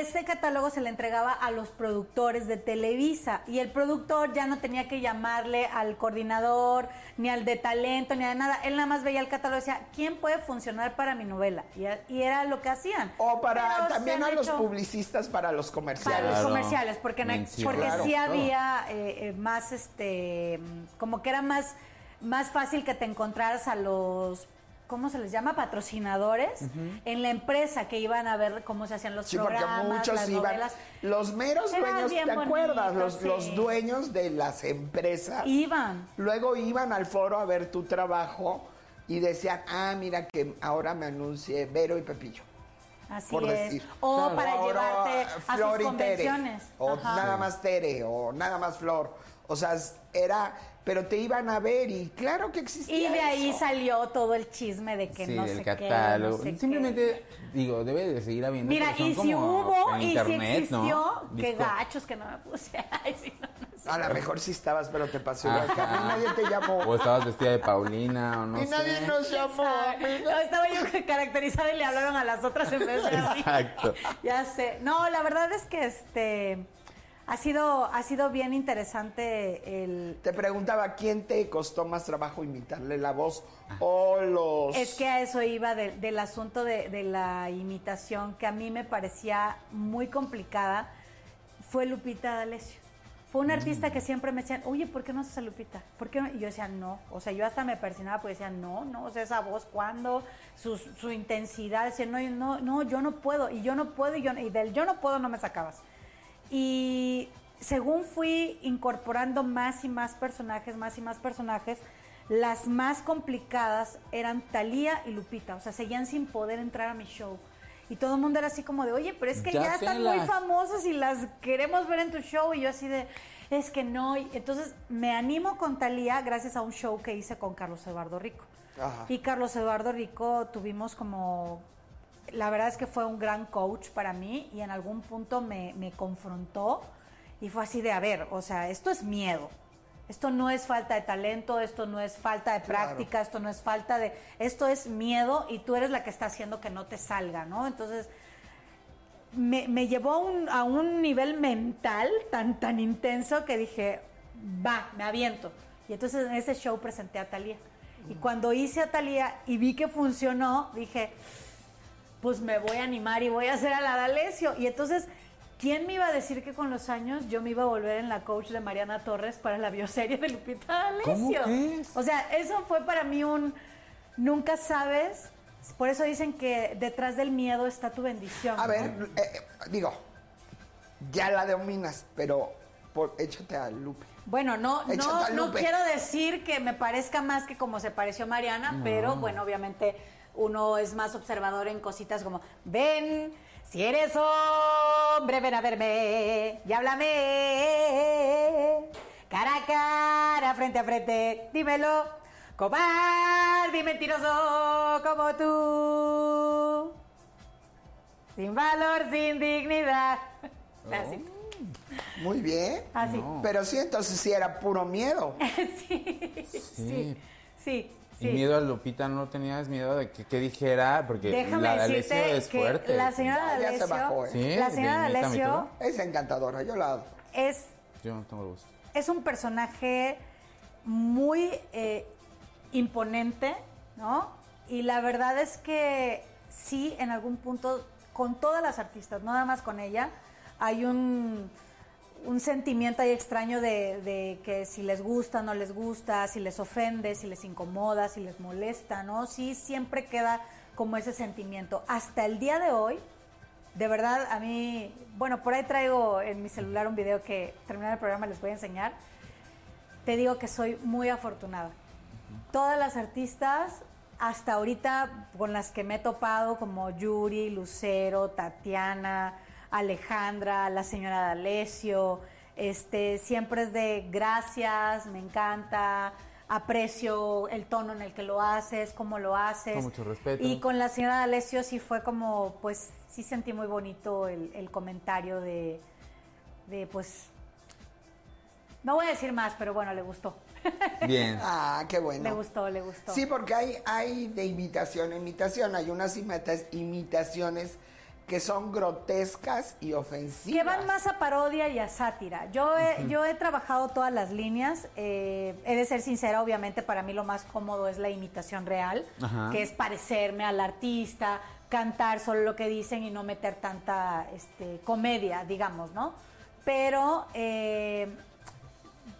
ese catálogo se le entregaba a los productores de Televisa y el productor ya no tenía que llamarle al coordinador, ni al de talento, ni a nada. Él nada más veía el catálogo y decía, ¿quién puede funcionar para mi novela? Y, y era lo que hacían. O para Pero también a los publicistas para los para comerciales. los Claro. comerciales, porque, Claro, sí claro. había eh, eh, más, este, como que era más, más fácil que te encontraras a los, ¿cómo se les llama? Patrocinadores en la empresa que iban a ver cómo se hacían los Sí, porque programas, muchos las iban. novelas. Los meros Era dueños, ¿te acuerdas? Los, sí. los dueños de las empresas. Iban. Luego iban al foro a ver tu trabajo y decían, ah, mira que ahora me anuncie Vero y Pepillo. Así por es. decir. O Claro. para ahora, llevarte a Flor sus y Tere, convenciones. O Ajá. nada más Tere, o nada más Flor. O sea, era, pero te iban a ver y claro que existía Y de ahí salió todo el chisme de que Sí, no del sé catálogo. qué, no sé Simplemente, digo, debe de seguir habiendo. Mira, y si hubo y si existió, ¿no? qué gachos que no me puse. Ay, sí, no, no sé. A lo mejor sí estabas, pero te pasó igual que a mí. Ajá. Nadie te llamó. O estabas vestida de Paulina, o no y nadie sé. nos llamó. No, estaba yo caracterizada y le hablaron a las otras en vez de a mí. Exacto. Ya sé. No, la verdad es que este ha sido ha sido bien interesante el Te preguntaba, ¿quién te costó más trabajo imitarle la voz o los...? es que a eso iba de- del asunto de, de la imitación que a mí me parecía muy complicada fue Lupita D'Alessio. Fue un artista que siempre me decían, oye, ¿por qué no haces a Lupita? ¿Por qué no? Y yo decía, no. O sea, yo hasta me persinaba porque decía, no, no, o sea, esa voz, ¿cuándo? Su, su intensidad, decía, no, no, no, yo no puedo. Y yo no puedo, y, yo, y del yo no puedo no me sacabas. Y según fui incorporando más y más personajes, más y más personajes, las más complicadas eran Talía y Lupita. O sea, seguían sin poder entrar a mi show. Y todo el mundo era así como de, oye, pero es que ya, Ya están muy famosas y las queremos ver en tu show. Y yo así de, es que no. Entonces me animo con Talía gracias a un show que hice con Carlos Eduardo Rico. Ajá. Y Carlos Eduardo Rico tuvimos como la verdad es que fue un gran coach para mí y en algún punto me, me confrontó y fue así de, a ver, o sea, esto es miedo. Esto no es falta de talento, esto no es falta de práctica, esto no es falta de... Esto es miedo y tú eres la que está haciendo que no te salga, ¿no? Entonces, me, me llevó a un, a un nivel mental tan, tan intenso que dije, va, me aviento. Y entonces en ese show presenté a Talía. Y cuando hice a Talía y vi que funcionó, dije, pues me voy a animar y voy a hacer a la D'Alessio. Y entonces, ¿quién me iba a decir que con los años yo me iba a volver en la coach de Mariana Torres para la bioserie de Lupita crees? O sea, eso fue para mí un nunca sabes. Por eso dicen que detrás del miedo está tu bendición. A ver, eh, eh, digo, ya la dominas, pero por, échate a Lupe. Bueno, no, no, Échate no quiero decir que me parezca más que como se pareció Mariana, pero bueno, obviamente uno es más observador en cositas como, ven, si eres hombre, ven a verme y háblame. Cara a cara, frente a frente, dímelo, cobarde y mentiroso como tú. Sin valor, sin dignidad. Así. Muy bien. Así. No. Pero sí, entonces sí era puro miedo. sí, sí, sí, sí. Y miedo a Lupita, ¿no tenías miedo de que, que dijera? Porque Déjame la D'Alessio decirte es que fuerte. la señora Ya se D'Alessio, bajó, ¿eh? Sí, la señora de Es encantadora, yo la es, Yo no tengo gusto. es un personaje muy eh, imponente, ¿no? Y la verdad es que sí, en algún punto, con todas las artistas, no nada más con ella, hay un, un sentimiento ahí extraño de, que si les gusta, no les gusta, si les ofende, si les incomoda, si les molesta, ¿no? Sí, siempre queda como ese sentimiento. Hasta el día de hoy, de verdad, a mí, bueno, por ahí traigo en mi celular un video que terminando el programa les voy a enseñar. Te digo que soy muy afortunada. Todas las artistas, hasta ahorita con las que me he topado, como Yuri, Lucero, Tatiana, Alejandra, la señora D'Alessio, este, siempre es de gracias, me encanta, aprecio el tono en el que lo haces, cómo lo haces. Con mucho respeto. Y con la señora D'Alessio sí fue como, pues, sí sentí muy bonito el, el comentario de, de, pues, no voy a decir más, pero bueno, le gustó. Bien. Ah, qué bueno. Le gustó, le gustó. Sí, porque hay, hay de imitación a imitación. Hay unas imita- imitaciones que son grotescas y ofensivas. Que van más a parodia y a sátira. Yo he, yo he trabajado todas las líneas. eh, he de ser sincera, obviamente, para mí lo más cómodo es la imitación real, Ajá. que es parecerme al artista, cantar solo lo que dicen y no meter tanta este, comedia, digamos, ¿no? Pero eh,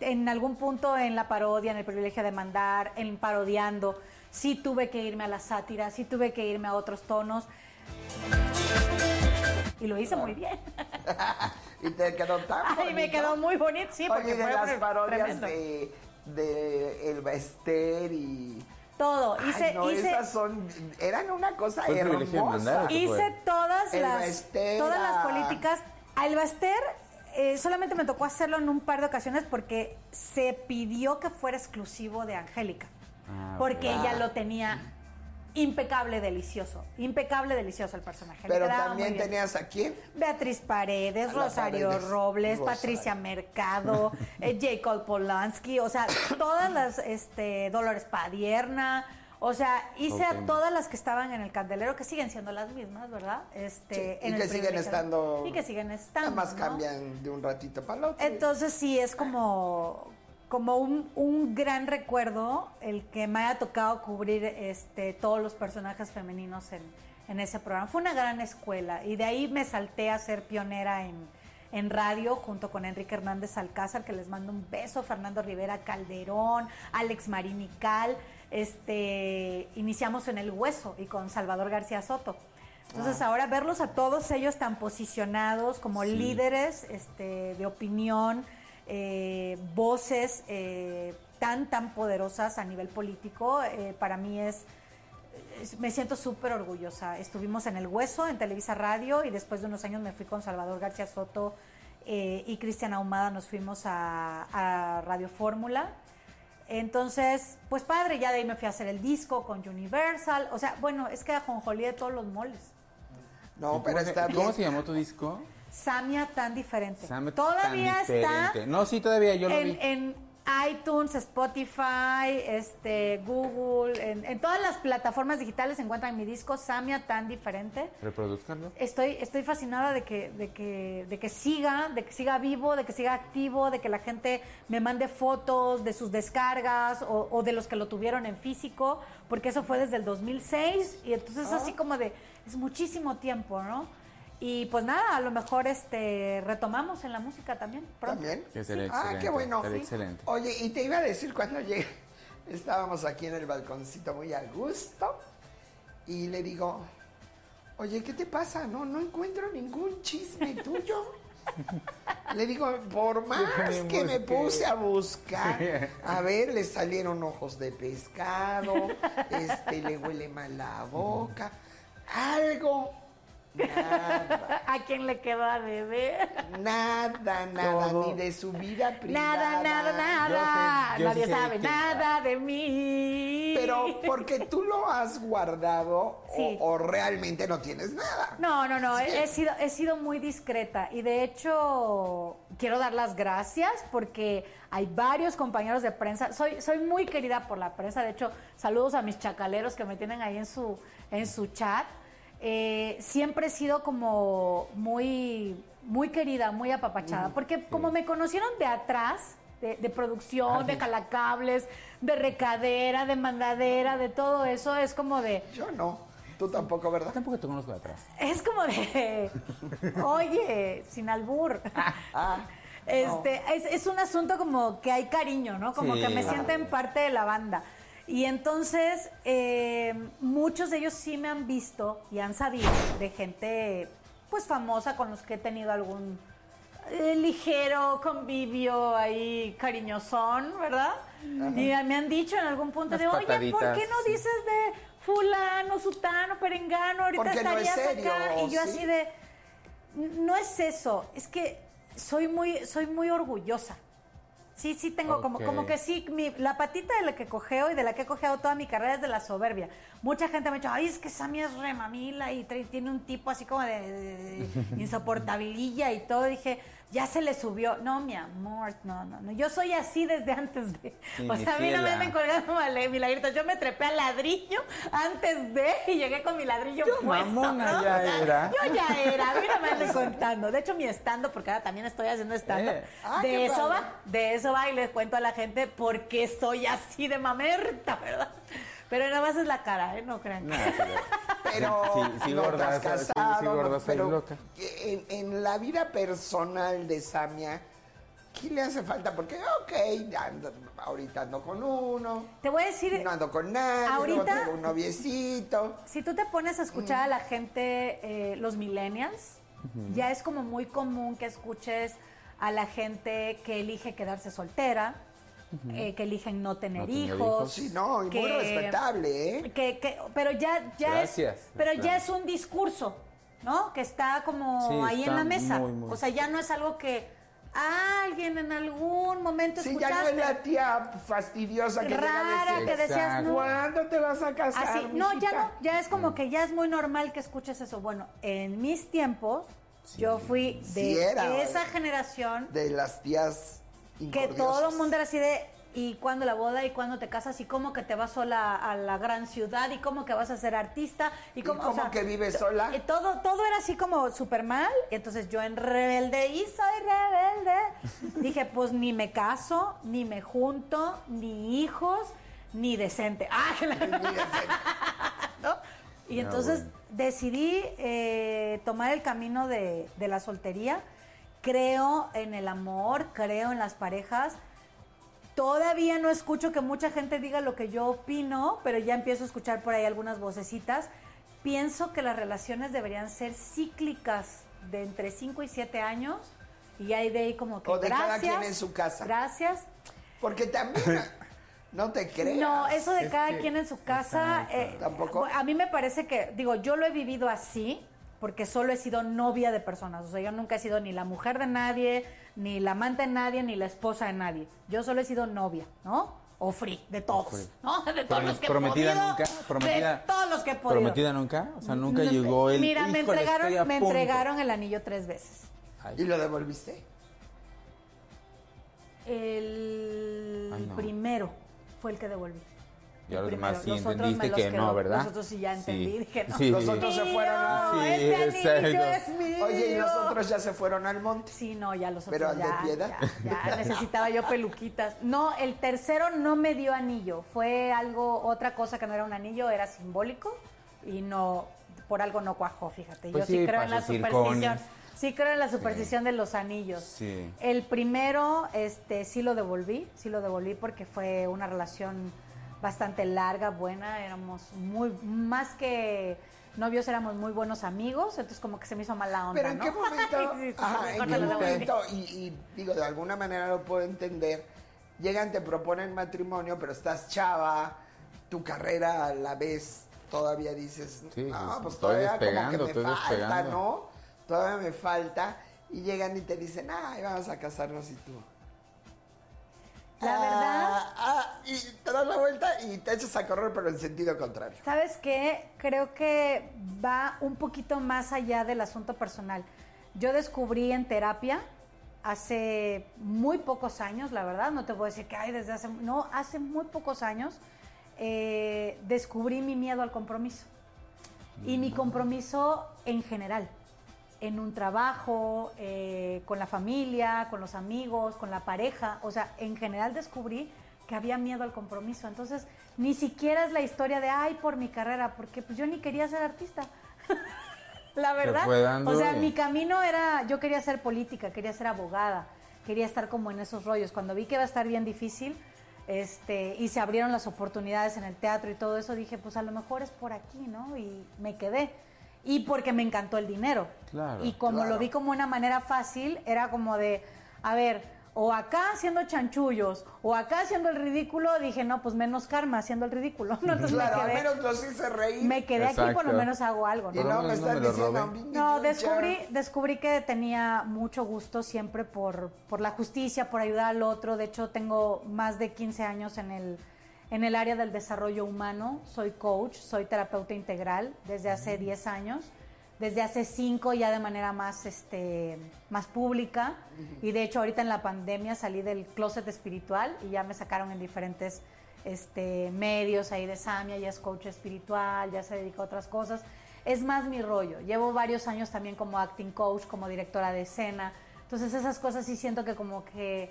en algún punto en la parodia, en el privilegio de mandar, en parodiando, sí tuve que irme a la sátira, sí tuve que irme a otros tonos. Y lo hice muy bien. y te quedó tan Ay, me bonito. quedó muy bonito, sí, porque Oye, de fue las parodias de, de Elba Ester y... Todo. Ay, Hice, no, hice, esas son... Eran una cosa el hermosa. hice todas El las, todas a- las políticas. Al Baster eh, solamente me tocó hacerlo en un par de ocasiones porque se pidió que fuera exclusivo de Angélica. Ah, porque ella lo tenía impecable, delicioso. Impecable, delicioso el personaje. Pero también tenías a quién? Beatriz Paredes, A Rosario Paredes, Robles, Rosario. Patricia Mercado, eh, Jacob Polanski, o sea, todas las, este, Dolores Padierna, o sea, hice a todas las que estaban en el candelero, que siguen siendo las mismas, ¿verdad? Este, Sí, y en el que siguen estando... Y que siguen estando, Nada más ¿no? cambian de un ratito para el otro. Entonces sí, es como, como un, un gran recuerdo el que me haya tocado cubrir este, todos los personajes femeninos en, en ese programa. Fue una gran escuela y de ahí me salté a ser pionera en, en radio junto con Enrique Hernández Alcázar, que les mando un beso, Fernando Rivera Calderón, Alex Marinical. Este, iniciamos en El Hueso y con Salvador García Soto. Entonces ahora verlos a todos ellos tan posicionados como líderes este, de opinión, eh, voces eh, tan, tan poderosas a nivel político, eh, para mí es, es- me siento súper orgullosa. Estuvimos en El Hueso, en Televisa Radio, y después de unos años me fui con Salvador García Soto eh, y Cristian Ahumada, nos fuimos a, a Radio Fórmula. Entonces, pues padre, ya de ahí me fui a hacer el disco con Universal. O sea, bueno, es que a Jonjolí de todos los moles. No, ¿Y pero está bien. ¿Cómo se llamó tu disco? Samia tan diferente. Samia Todavía tan está diferente. No, sí, todavía yo lo en, vi. en iTunes, Spotify, este, Google, en, en todas las plataformas digitales se encuentran mi disco Samia tan diferente. Reproduzcanlo. Estoy, estoy fascinada de que, de, que, de que siga, de que siga vivo, de que siga activo, de que la gente me mande fotos de sus descargas o, o de los que lo tuvieron en físico, porque eso fue desde el 2006 y entonces es así como de, es muchísimo tiempo, ¿no? Y pues nada, a lo mejor este retomamos en la música también. pronto. ¿También? Que sería Ah, qué bueno. excelente. Oye, y te iba a decir cuando llegué, estábamos aquí en el balconcito muy a gusto y le digo, oye, ¿qué te pasa? No, no encuentro ningún chisme tuyo. Le digo, por más que me puse a buscar, a ver, le salieron ojos de pescado, este, le huele mal la boca, algo, nada. ¿A quién le quedó a beber? Nada, nada, Todo. ni de su vida privada. Nada, nada, nada. Yo yo Nadie sabe nada de mí. Pero porque tú lo has guardado Sí. o, o realmente no tienes nada. No, no, no, Sí. he, he sido, he sido muy discreta y de hecho quiero dar las gracias porque hay varios compañeros de prensa. Soy, soy muy querida por la prensa, de hecho, saludos a mis chacaleros que me tienen ahí en su, en su chat. Eh, siempre he sido como muy, muy querida, muy apapachada, porque como me conocieron de atrás, de, de producción, de calacables, de recadera, de mandadera, de todo eso, es como de... Yo no. Tú tampoco, ¿verdad? Tampoco te conozco de atrás. Es como de, oye, sin albur. Ah, Este, es, es un asunto como que hay cariño, ¿no? Como Sí. que me sienten parte de la banda. Y entonces, eh, muchos de ellos sí me han visto y han sabido de gente, pues, famosa con los que he tenido algún eh, ligero convivio ahí cariñosón, ¿verdad? Y me han dicho en algún punto Unas de, oye, ¿por qué no dices de fulano, sutano, perengano? Ahorita Porque no es estarías serio, acá. Y yo ¿sí? así de, no es eso, es que soy muy, soy muy orgullosa. Sí, sí tengo como, como que sí, mi- la patita de la que cogeo y de la que he cojeado toda mi carrera es de la soberbia. Mucha gente me ha dicho, ay, es que Sammy es remamila y tiene un tipo así como de, de- de insoportabililla y todo. dije, ya se le subió. No, mi amor, no, no, no. Yo soy así desde antes de. Sí, o sea, a mí no me anden colgando male- milagritos. Yo me trepé al ladrillo antes de y llegué con mi ladrillo puesto. mamona ¿no? ya O sea, era. Yo ya era, a mí no me anden contando. De hecho, mi estando, porque ahora también estoy haciendo estando. Eh. Ah, de eso padre. va, de eso va y les cuento a la gente por qué soy así de mamerta, ¿verdad? Pero nada más es la cara, ¿eh? No crean. No, sí, pero Sí, sí, no gorda, estás sí, sí, casado, gorda, no, pero loca. En, en la vida personal de Samia, ¿qué le hace falta? Porque, ok, ando- ahorita ando con uno, Te voy a decir, no ando con nadie, Ahorita- traigo un noviecito. si tú te pones a escuchar a la gente, eh, los millennials, ya es como muy común que escuches a la gente que elige quedarse soltera, eh, que eligen no tener No tener hijos. hijos. Sí, no, y muy respetable, ¿eh? Que, que- pero ya, ya Gracias, es, pero claro. ya es un discurso, ¿no? Que está como Sí, ahí en la mesa. muy, muy- O sea, ya no es algo que alguien en algún momento Sí, ya no escuchaste. es la tía fastidiosa que rara que decías, no, ¿cuándo te vas a casar, Así, no, ya mijita?" no, ya es como que ya es muy normal que escuches eso. Bueno, en mis tiempos, yo fui de Sí era, esa vale. generación De las tías que todo el mundo era así de, ¿y cuándo la boda? ¿Y cuándo te casas? ¿Y cómo que te vas sola a la gran ciudad? ¿Y cómo que vas a ser artista? ¿Y cómo, cómo que vives sola? y todo, todo era así como súper mal. Y entonces yo en rebelde, y soy rebelde, dije, pues ni me caso, ni me junto, ni hijos, ni decente. ¡Ah! ¿no? Y Ah, entonces bueno. decidí eh, tomar el camino de, de la soltería. Creo en el amor, creo en las parejas. Todavía no escucho que mucha gente diga lo que yo opino, pero ya empiezo a escuchar por ahí algunas vocecitas. Pienso que las relaciones deberían ser cíclicas de entre 5 y 7 años. Y hay de ahí como que O de cada gracias, quien en su casa. Gracias. Porque también, no te creas. No, eso de Es cada quien en su casa. Eh, Tampoco. A mí me parece que, digo, yo lo he vivido así, porque solo he sido novia de personas. O sea, yo nunca he sido ni la mujer de nadie, ni la amante de nadie, ni la esposa de nadie. Yo solo he sido novia, ¿no? o free, de todos, Free. ¿no? De todos los que he prometida podido, nunca, prometida. de todos los que he podido. ¿Prometida nunca? O sea, nunca No, llegó el. Mira, me "Híjole, entregaron, me punto". entregaron el anillo tres veces. Ay, ¿Y lo devolviste? El Ay, no. primero fue el que devolví. Y a los demás sí. Los entendiste me los que no. ¿verdad? Los otros sí ya entendí, dije, no. Sí. Los otros se fueron a- Mío, Sí, este es mío. Oye, y los otros ya se fueron al monte. Sí, no, ya los otros Pero al de ya, piedad. ya, ya necesitaba yo peluquitas. No, el tercero no me dio anillo, fue algo, otra cosa que no era un anillo, era simbólico y no, por algo no cuajó, fíjate. Pues yo sí, sí, creo en la superstición. Sí creo en la superstición de los anillos. Sí. El primero, este, sí lo devolví, sí lo devolví porque fue una relación bastante larga, buena, éramos muy, más que novios éramos muy buenos amigos, entonces como que se me hizo mala onda, Pero en ¿no? qué momento, Sí, sí, ajá, mejor en no qué lo devolví. momento, y, y digo, de alguna manera lo puedo entender, llegan, te proponen matrimonio, pero estás chava, tu carrera a la vez todavía dices, Sí, no, pues, estoy todavía como que me estoy falta, despegando". ¿no? Todavía me falta, y llegan y te dicen, ay, vamos a casarnos y tú. La verdad- Ah, ah, y te das la vuelta y te echas a correr, pero en sentido contrario. ¿Sabes qué? Creo que va un poquito más allá del asunto personal. Yo descubrí en terapia hace muy pocos años, la verdad, no te puedo decir que hay desde hace, no, hace muy pocos años, eh, descubrí mi miedo al compromiso. Y mi compromiso en general, en un trabajo, eh, con la familia, con los amigos, con la pareja, o sea, en general descubrí que había miedo al compromiso. Entonces, ni siquiera es la historia de, ay, por mi carrera, porque pues yo ni quería ser artista. la verdad. o sea, y- mi camino era, yo quería ser política, quería ser abogada, quería estar como en esos rollos. Cuando vi que iba a estar bien difícil, este, y se abrieron las oportunidades en el teatro y todo eso, dije, pues a lo mejor es por aquí, ¿no? Y me quedé. Y porque me encantó el dinero. Claro, y como claro. lo vi como una manera fácil, era como de, a ver, o acá haciendo chanchullos, o acá haciendo el ridículo, dije, no, pues menos karma haciendo el ridículo. No, entonces Claro, me al quedé, menos los hice reír. me quedé aquí, por lo menos hago algo, y ¿no? Lo no me no están me lo diciendo. roben. "Vini, No, lucha". descubrí, descubrí que tenía mucho gusto siempre por, por la justicia, por ayudar al otro. De hecho, tengo más de 15 años en el, en el área del desarrollo humano. Soy coach, soy terapeuta integral desde hace 10 años. Desde hace 5 ya de manera más, este, más pública. Y de hecho, ahorita en la pandemia salí del closet espiritual y ya me sacaron en diferentes este, medios ahí de Samia, ya es coach espiritual, ya se dedica a otras cosas. Es más mi rollo. Llevo varios años también como acting coach, como directora de escena. Entonces esas cosas sí siento que como que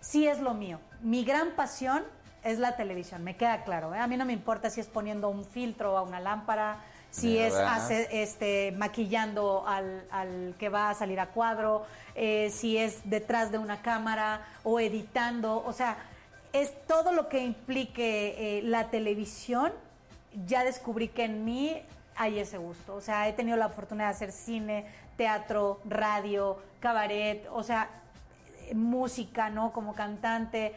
sí es lo mío. Mi gran pasión es la televisión, me queda claro. ¿eh? A mí no me importa si es poniendo un filtro a una lámpara, si es este, maquillando al, al que va a salir a cuadro, eh, si es detrás de una cámara o editando. O sea, es todo lo que implique eh, la televisión. Ya descubrí que en mí hay ese gusto. O sea, he tenido la oportunidad de hacer cine, teatro, radio, cabaret, o sea, música, ¿no? Como cantante.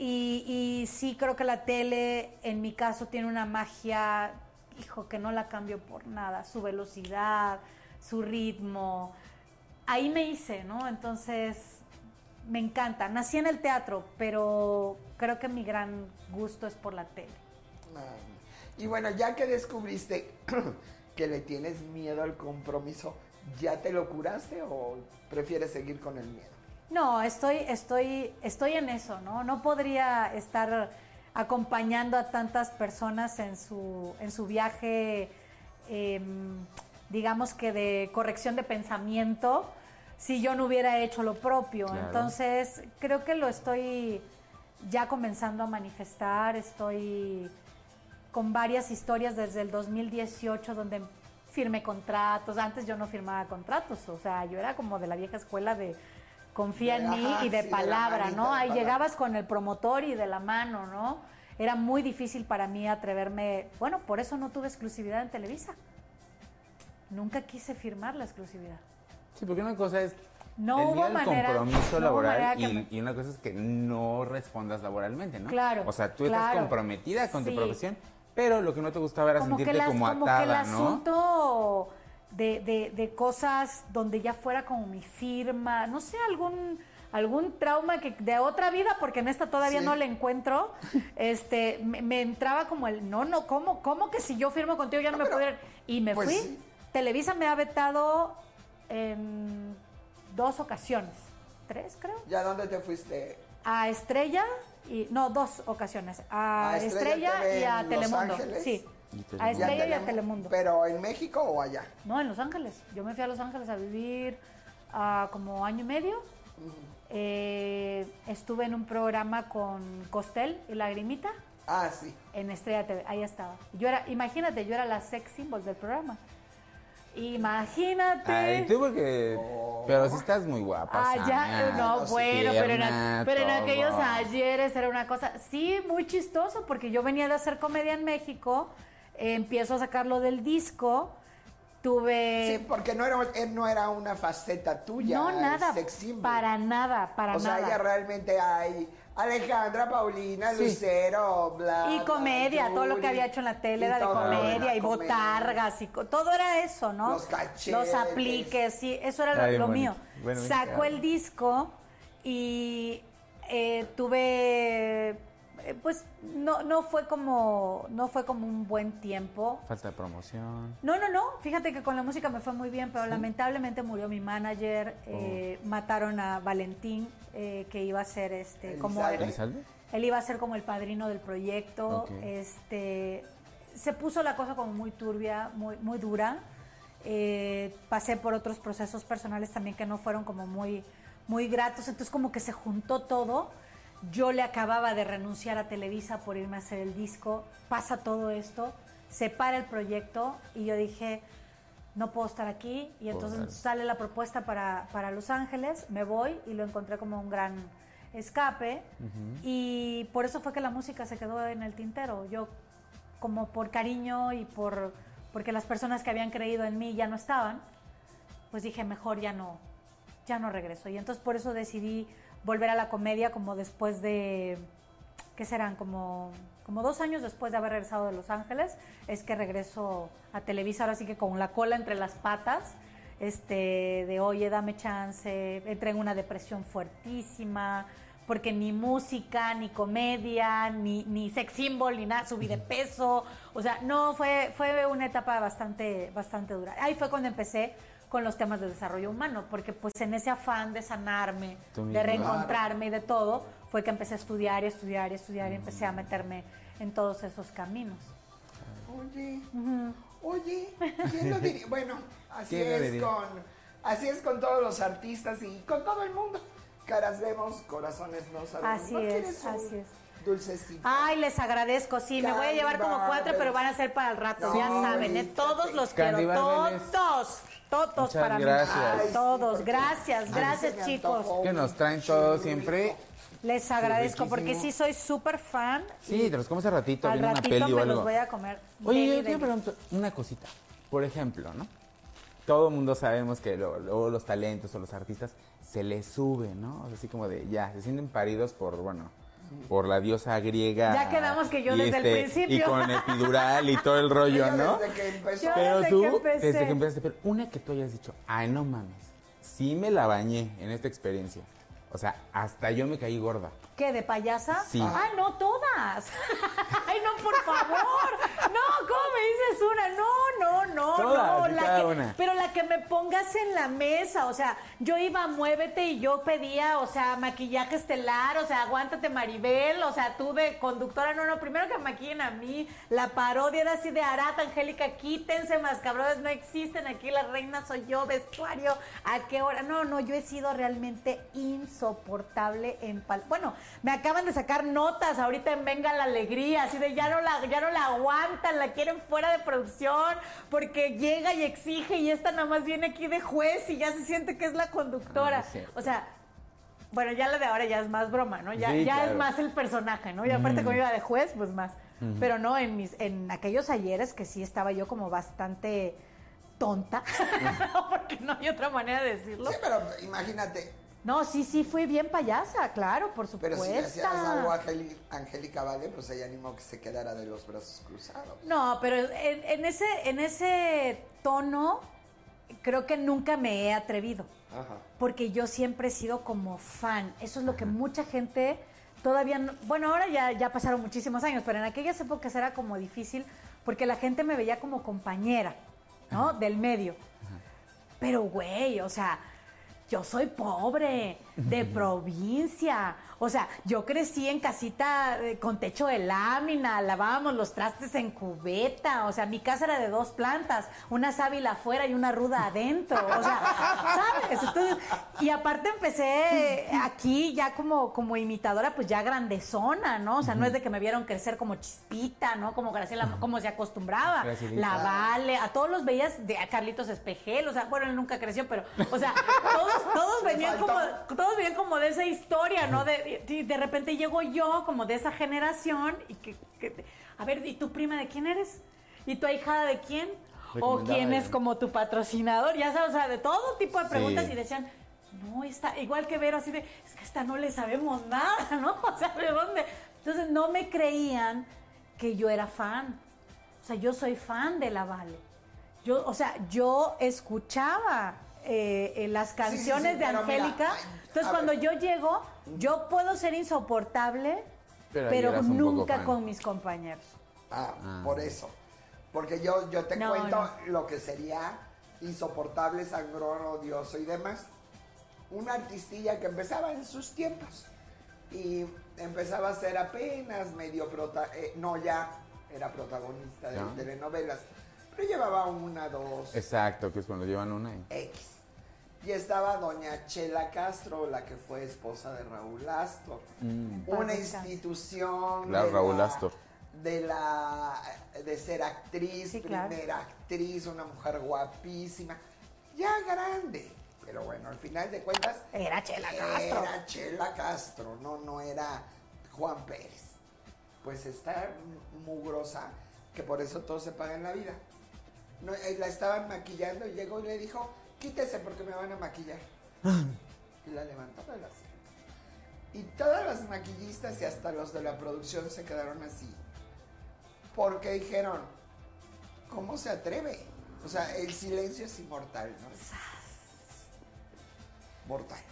Y, sí creo que la tele, en mi caso, tiene una magia, hijo, que no la cambio por nada. Su velocidad, su ritmo. Ahí me hice, ¿no? Entonces, me encanta. Nací en el teatro, pero creo que mi gran gusto es por la tele. Y bueno, ya que descubriste que le tienes miedo al compromiso, ¿ya te lo curaste o prefieres seguir con el miedo? No, estoy, estoy, estoy en eso, ¿no? No podría estar acompañando a tantas personas en su, en su viaje, em, digamos que de corrección de pensamiento, si yo no hubiera hecho lo propio. Claro. Entonces, creo que lo estoy ya comenzando a manifestar, estoy con varias historias desde el 2018 donde firmé contratos. Antes yo no firmaba contratos, o sea, yo era como de la vieja escuela de confía en mí Ajá, y de sí, de la palabra, manita, ¿no? Ahí palabra. llegabas con el promotor y de la mano, ¿no? Era muy difícil para mí atreverme, bueno, por eso no tuve exclusividad en Televisa. Nunca quise firmar la exclusividad. Sí, porque una cosa es No hubo manera- no compromiso hubo laboral manera que y, y una cosa es que no respondas laboralmente, ¿no? Claro, O sea, tú estás comprometida con Sí. tu profesión, pero lo que no te gustaba era como sentirte las- como como que el atada, ¿no? asunto de, de- de cosas donde ya fuera como mi firma, no sé, algún algún trauma que de otra vida, porque en esta todavía Sí. no le encuentro, este, me, me entraba como el, no, no, ¿cómo, cómo que si yo firmo contigo ya no, No, me puedo ir? Y me pues, fui. sí. Televisa me ha vetado en dos ocasiones, tres creo, ¿Ya dónde te fuiste? a Estrella y no dos ocasiones, a, ¿A Estrella y a Los Telemundo, Ángeles? sí, a. Estrella y a Telemu- Telemundo. ¿Pero en México o allá? No, en Los Ángeles. Yo me fui a Los Ángeles a vivir ah, como año y medio. Eh, estuve en un programa con Costel y Lagrimita Ah, sí. en Estrella TV. Ahí estaba. Yo era, imagínate, yo era la sex symbol del programa. Imagínate. Ay, tú porque... Pero sí estás muy guapa, Ah, ya, no, bueno, pero en, pero en aquellos ayeres era una cosa, sí, muy chistoso, porque yo venía de hacer comedia en México, empiezo a sacarlo del disco, tuve... Sí, porque no era, él no era una faceta tuya. no, nada, para nada, para O sea, nada. ella realmente hay Alejandra, Paulina, Sí. Lucero, bla. y bla, comedia, todo lo que había hecho en la tele era de comedia, era y comedia. botargas, y todo era eso, ¿no? Los cachetes. Los apliques, sí, eso era lo, Ay, lo bueno, mío. bueno, encanta. el disco y eh, tuve, eh, pues no, no fue como, no fue como un buen tiempo. Falta de promoción. No, no, no. Fíjate que con la música me fue muy bien, pero lamentablemente murió mi manager. eh, Oh. Mataron a Valentín, eh, que iba a ser este como. ¿Elizalde? él iba a ser como el padrino del proyecto. Este se puso la cosa como muy turbia, muy muy dura. Eh, pasé por otros procesos personales también que no fueron como muy muy gratos. Entonces como que se juntó todo. Yo le acababa de renunciar a Televisa por irme a hacer el disco. Pasa todo esto, se para el proyecto y yo dije, no puedo estar aquí. Y entonces Órale. sale la propuesta para, para Los Ángeles, me voy y lo encontré como un gran escape. Y por eso fue que la música se quedó en el tintero. Yo, como por cariño y por porque las personas que habían creído en mí ya no estaban, pues dije, mejor ya no, ya no regreso. Y entonces por eso decidí volver a la comedia como después de, ¿qué serán? Como, como dos años después de haber regresado de Los Ángeles, es que regreso a Televisa, ahora sí que con la cola entre las patas, este, de oye, dame chance, entré en una depresión fuertísima, porque ni música, ni comedia, ni, ni sex symbol, ni nada, subí de peso, o sea, no, fue, fue una etapa bastante, bastante dura. Ahí fue cuando empecé con los temas de desarrollo humano, porque pues en ese afán de sanarme, de reencontrarme y de todo, fue que empecé a estudiar y estudiar y estudiar y empecé a meterme en todos esos caminos. Oye, oye, ¿quién lo diría? Bueno, así ¿Quién lo es con, así es con todos los artistas y con todo el mundo. Caras vemos, corazones no sabemos. Así ¿No es, así es. Dulcecito. Ay, les agradezco, sí, me voy a llevar como cuatro, pero van a ser para el rato, ya No, saben, ¿eh? todos los Candy quiero, Barbeles. todos, todos Muchas para gracias. mí. Ay, Todos, sí, gracias, gracias Ay, chicos. Que nos traen todo churro siempre. Les agradezco porque sí soy súper fan. Sí, te los comes al ratito, Al viene una ratito peli o me algo. los voy a comer. Oye, Deli, yo te deli. pregunto una cosita. Por ejemplo, ¿no? Todo el mundo sabemos que luego, luego los talentos o los artistas se les sube, ¿no? O sea, Así como de, ya, se sienten paridos por, bueno, por la diosa griega. Ya quedamos que yo este, desde el principio. Y con epidural y todo el rollo, ¿no? Desde que empezó. Pero desde tú, que empecé. desde que empezaste, pero una que tú hayas dicho, ay, no mames, sí me la bañé en esta experiencia. O sea, hasta yo me caí gorda. ¿Qué, de payasa? Sí. Ay, no, todas. Ay, no, por favor. No, ¿cómo me dices una? No, no, no, Todas, no. sí, La cada que, una. Pero la que pongas en la mesa, o sea, yo iba a Muévete y yo pedía, o sea, maquillaje estelar, o sea, aguántate Maribel, o sea, tú de conductora, no, no, primero que maquillen a mí, la parodia era así de Arata, Angélica, quítense más cabrones, no existen aquí, la reina soy yo, vestuario, ¿a qué hora? No, no, yo he sido realmente insoportable en pal... Bueno, me acaban de sacar notas ahorita en Venga la Alegría, así de ya no la, ya no la aguantan, la quieren fuera de producción, porque llega y exige y esta nada más viene aquí de juez y ya se siente que es la conductora. Ah, o sea, bueno, ya la de ahora ya es más broma, ¿no? Ya, Sí, ya es más el personaje, ¿no? Y aparte como iba de juez, pues más. Pero no, en mis, en aquellos ayeres que sí estaba yo como bastante tonta, porque no hay otra manera de decirlo. Sí, pero imagínate, No, sí, sí, fui bien payasa, claro, por pero supuesto. si le hacías algo a Angélica Vale, pues ella animó que se quedara de los brazos cruzados. No, pero en, en ese, en ese tono creo que nunca me he atrevido. Ajá. porque yo siempre he sido como fan. Eso es lo que mucha gente todavía no- bueno, ahora ya, ya pasaron muchísimos años, pero en aquellas épocas era como difícil porque la gente me veía como compañera, ¿no? Del medio. Pero, güey, o sea, yo soy pobre, de provincia. O sea, yo crecí en casita eh, con techo de lámina, lavábamos los trastes en cubeta. O sea, mi casa era de dos plantas, una sábila afuera y una ruda adentro. O sea, ¿sabes? Entonces, y aparte empecé aquí ya como, como imitadora, pues ya grandezona, ¿no? O sea, no es de que me vieron crecer como chispita, ¿no? Como Graciela, como se acostumbraba. La Vale, a todos los veías de a Carlitos Espejel, o sea, bueno, él nunca creció, pero, o sea, todos, todos venían como, todos venían como de esa historia, ¿no? De, y de repente llego yo como de esa generación y que, que- a ver, ¿y tu prima de quién eres? ¿Y tu ahijada de quién? ¿O quién es como tu patrocinador? Ya sabes, o sea, de todo tipo de preguntas Sí. y decían, no, está igual que Vero, así de, es que esta no le sabemos nada, ¿no? O sea, ¿de dónde? Entonces no me creían que yo era fan. O sea, yo soy fan de la Vale. Yo, o sea, yo escuchaba eh, eh, las canciones sí, de Angélica. ay, Entonces, cuando ver. yo llego, yo puedo ser insoportable, Pero nunca con mis compañeros. Ah, Ah. por eso. Porque yo, yo te No, cuento no. lo que sería insoportable, sangrón, odioso y demás. Una artistilla que empezaba en sus tiempos. Y empezaba a ser apenas medio prota eh, no ya era protagonista de Ya. telenovelas. Pero llevaba una, dos, Exacto, que es cuando llevan una y... X. Y estaba doña Chela Castro, la que fue esposa de Raúl Astor. Mm. Una institución Claro, de Raúl la- Astor. de la de ser actriz, Sí, claro. primera actriz, una mujer guapísima, ya grande. Pero bueno, al final de cuentas Era Chela Castro. era Chela Castro, no, no era Juan Pérez. Pues está mugrosa, que por eso todo se paga en la vida. No, eh, la estaban maquillando y llegó y le dijo, quítese porque me van a maquillar. y la levantó de la. Y todas las maquillistas y hasta los de la producción se quedaron así. Porque dijeron, ¿cómo se atreve? O sea, el silencio es inmortal, ¿no? Mortal.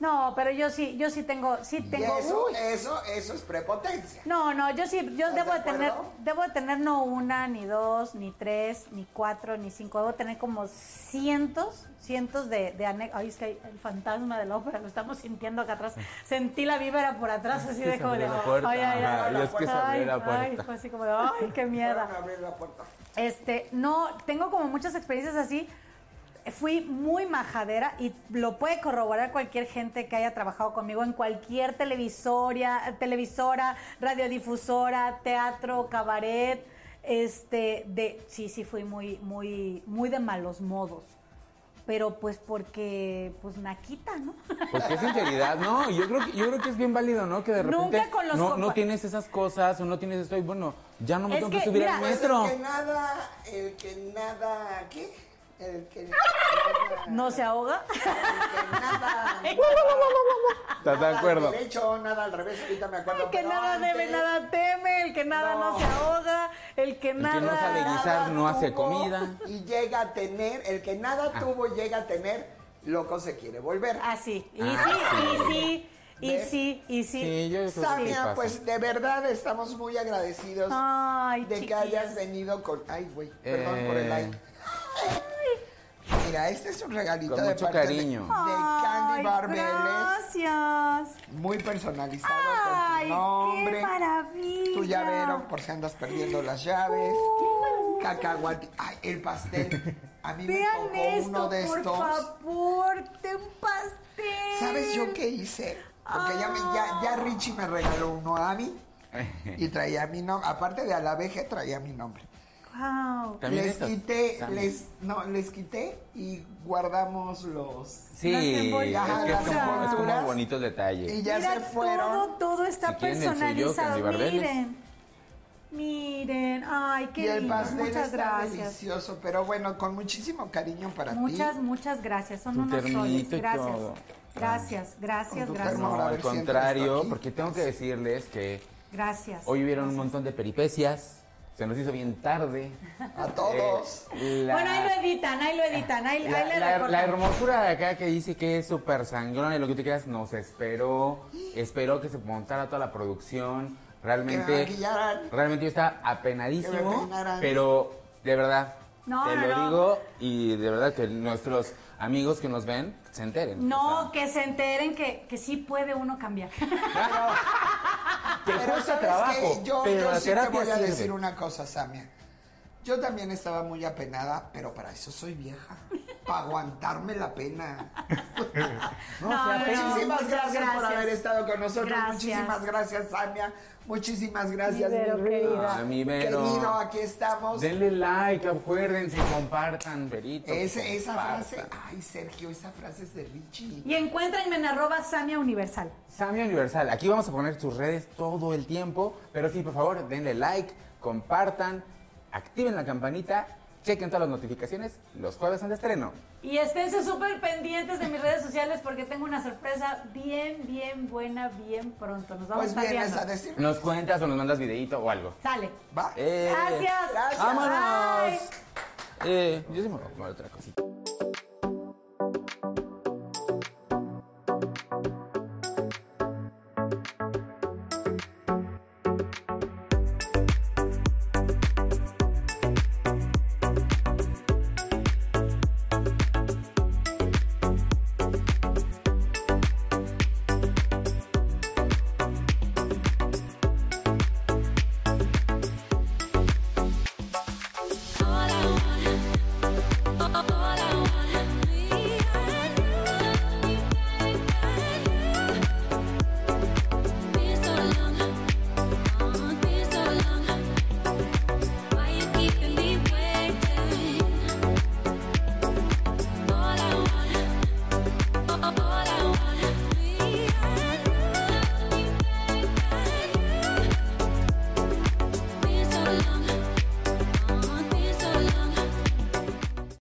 No, pero yo sí, yo sí tengo, sí Y tengo. eso, uy. eso, eso es prepotencia. No, no, yo sí, yo ¿Estás debo de tener, debo de tener no una, ni dos, ni tres, ni cuatro, ni cinco, debo tener como cientos, cientos de, de anécdotas. Ay, es que hay el fantasma de la ópera, lo estamos sintiendo acá atrás. Sentí la víbora por atrás, así de como de, ay, ay, ay, y es que se abrió ay, la ay, puerta. fue así como de, ay, qué miedo. Fueron a abrir la puerta. Este, no, tengo como muchas experiencias así. Fui muy majadera y lo puede corroborar cualquier gente que haya trabajado conmigo en cualquier televisoria, televisora, radiodifusora, teatro, cabaret. Este, de, sí, sí, fui muy, muy, muy de malos modos. Pero pues porque, pues naquita, ¿no? Porque es sinceridad, no, yo creo que yo creo que es bien válido, ¿no? Que de repente Nunca con los no, no tienes esas cosas o no tienes esto y bueno, ya no me Es tengo que que, subir mira, al Pues metro. el que nada, el que nada, ¿qué? El que ¿No se ahoga? el que nada, ¿Estás de nada acuerdo? al derecho, nada al revés, ahorita me acuerdo. El que nada debe, nada teme, el que nada no, No. se ahoga, el que El nada... que no sabe guisar nada no hace comida. Y llega a tener, el que nada Ah. tuvo llega a tener, loco se quiere volver. Ah, sí. Y Ah, sí, sí. y sí, y ¿Ves? sí, y sí. Sí, yo Samia, pues de verdad estamos muy agradecidos Ay, de que hayas venido con. Ay, güey, perdón por el Eh. like. Mira, este es un regalito Con de mucho parte cariño. de, Candy Ay, Barbeles. Gracias. Muy personalizado Ay, con tu nombre. qué maravilla. Tu llavero, por si andas perdiendo las llaves. Cacahuate. Ay, el pastel. A mí me Vean tocó esto, uno de por estos. favor, de un pastel. ¿Sabes yo qué hice? Porque ya, me- ya, ya Richie me regaló uno a mí y traía mi nombre. Aparte de a la veje, traía mi nombre. Wow. También les quité, les, no, les quité y guardamos los. Sí, Las es que es envolturas. como, es como Envolturas. bonito el detalle. Y ya Mira, se fueron. todo, todo está Si suyo, personalizado. Miren. Miren, ay, qué y el lindo. pastel Muchas está gracias. delicioso, pero bueno, con muchísimo cariño para Muchas, ti. muchas gracias. Son Tu unos soles. Gracias. todo. Gracias, gracias, gracias. No, al contrario, porque tengo que decirles que Gracias. hoy hubieron un montón de peripecias. Se nos hizo bien tarde. A todos. Eh, la- Bueno, ahí lo editan, ahí lo editan, ahí, ahí la, le la- la hermosura de acá que dice que es súper sangrona y lo que tú quieras nos esperó, esperó que se montara toda la producción. Realmente, realmente yo estaba apenadísimo, pero de verdad, No, te no, lo no. digo y de verdad que nuestros amigos que nos ven se enteren. No, O que se enteren que, que sí puede uno cambiar. sea, te Pero cuesta ¿sabes trabajo? Yo, pero yo la sí te voy a decir una cosa, Samia. Yo también estaba muy apenada, pero para eso soy vieja. Para aguantarme la pena. No, No, o sea, no, pero- Muchísimas gracias, por haber estado con nosotros. Gracias. Muchísimas gracias, Samia. Muchísimas gracias, Mi Vero, mi querida. Ah, mi Vero. Querido, aquí estamos. Denle like, acuérdense, compartan, Verito. Esa compartan. frase, ay Sergio, esa frase es de Richie. Y encuéntrenme en arroba Samia Universal. Samia Universal, aquí vamos a poner tus redes todo el tiempo, pero sí, por favor, denle like, compartan, activen la campanita, chequen todas las notificaciones los jueves en estreno. Y esténse súper pendientes de mis redes sociales porque tengo una sorpresa bien, bien buena, bien pronto. Nos vamos Pues vienes a decir. Nos cuentas o nos mandas videito o algo. Sale. Va. Eh, Gracias. Gracias. ¡Vámonos! Bye. Eh, yo sí me voy a comer otra cosita.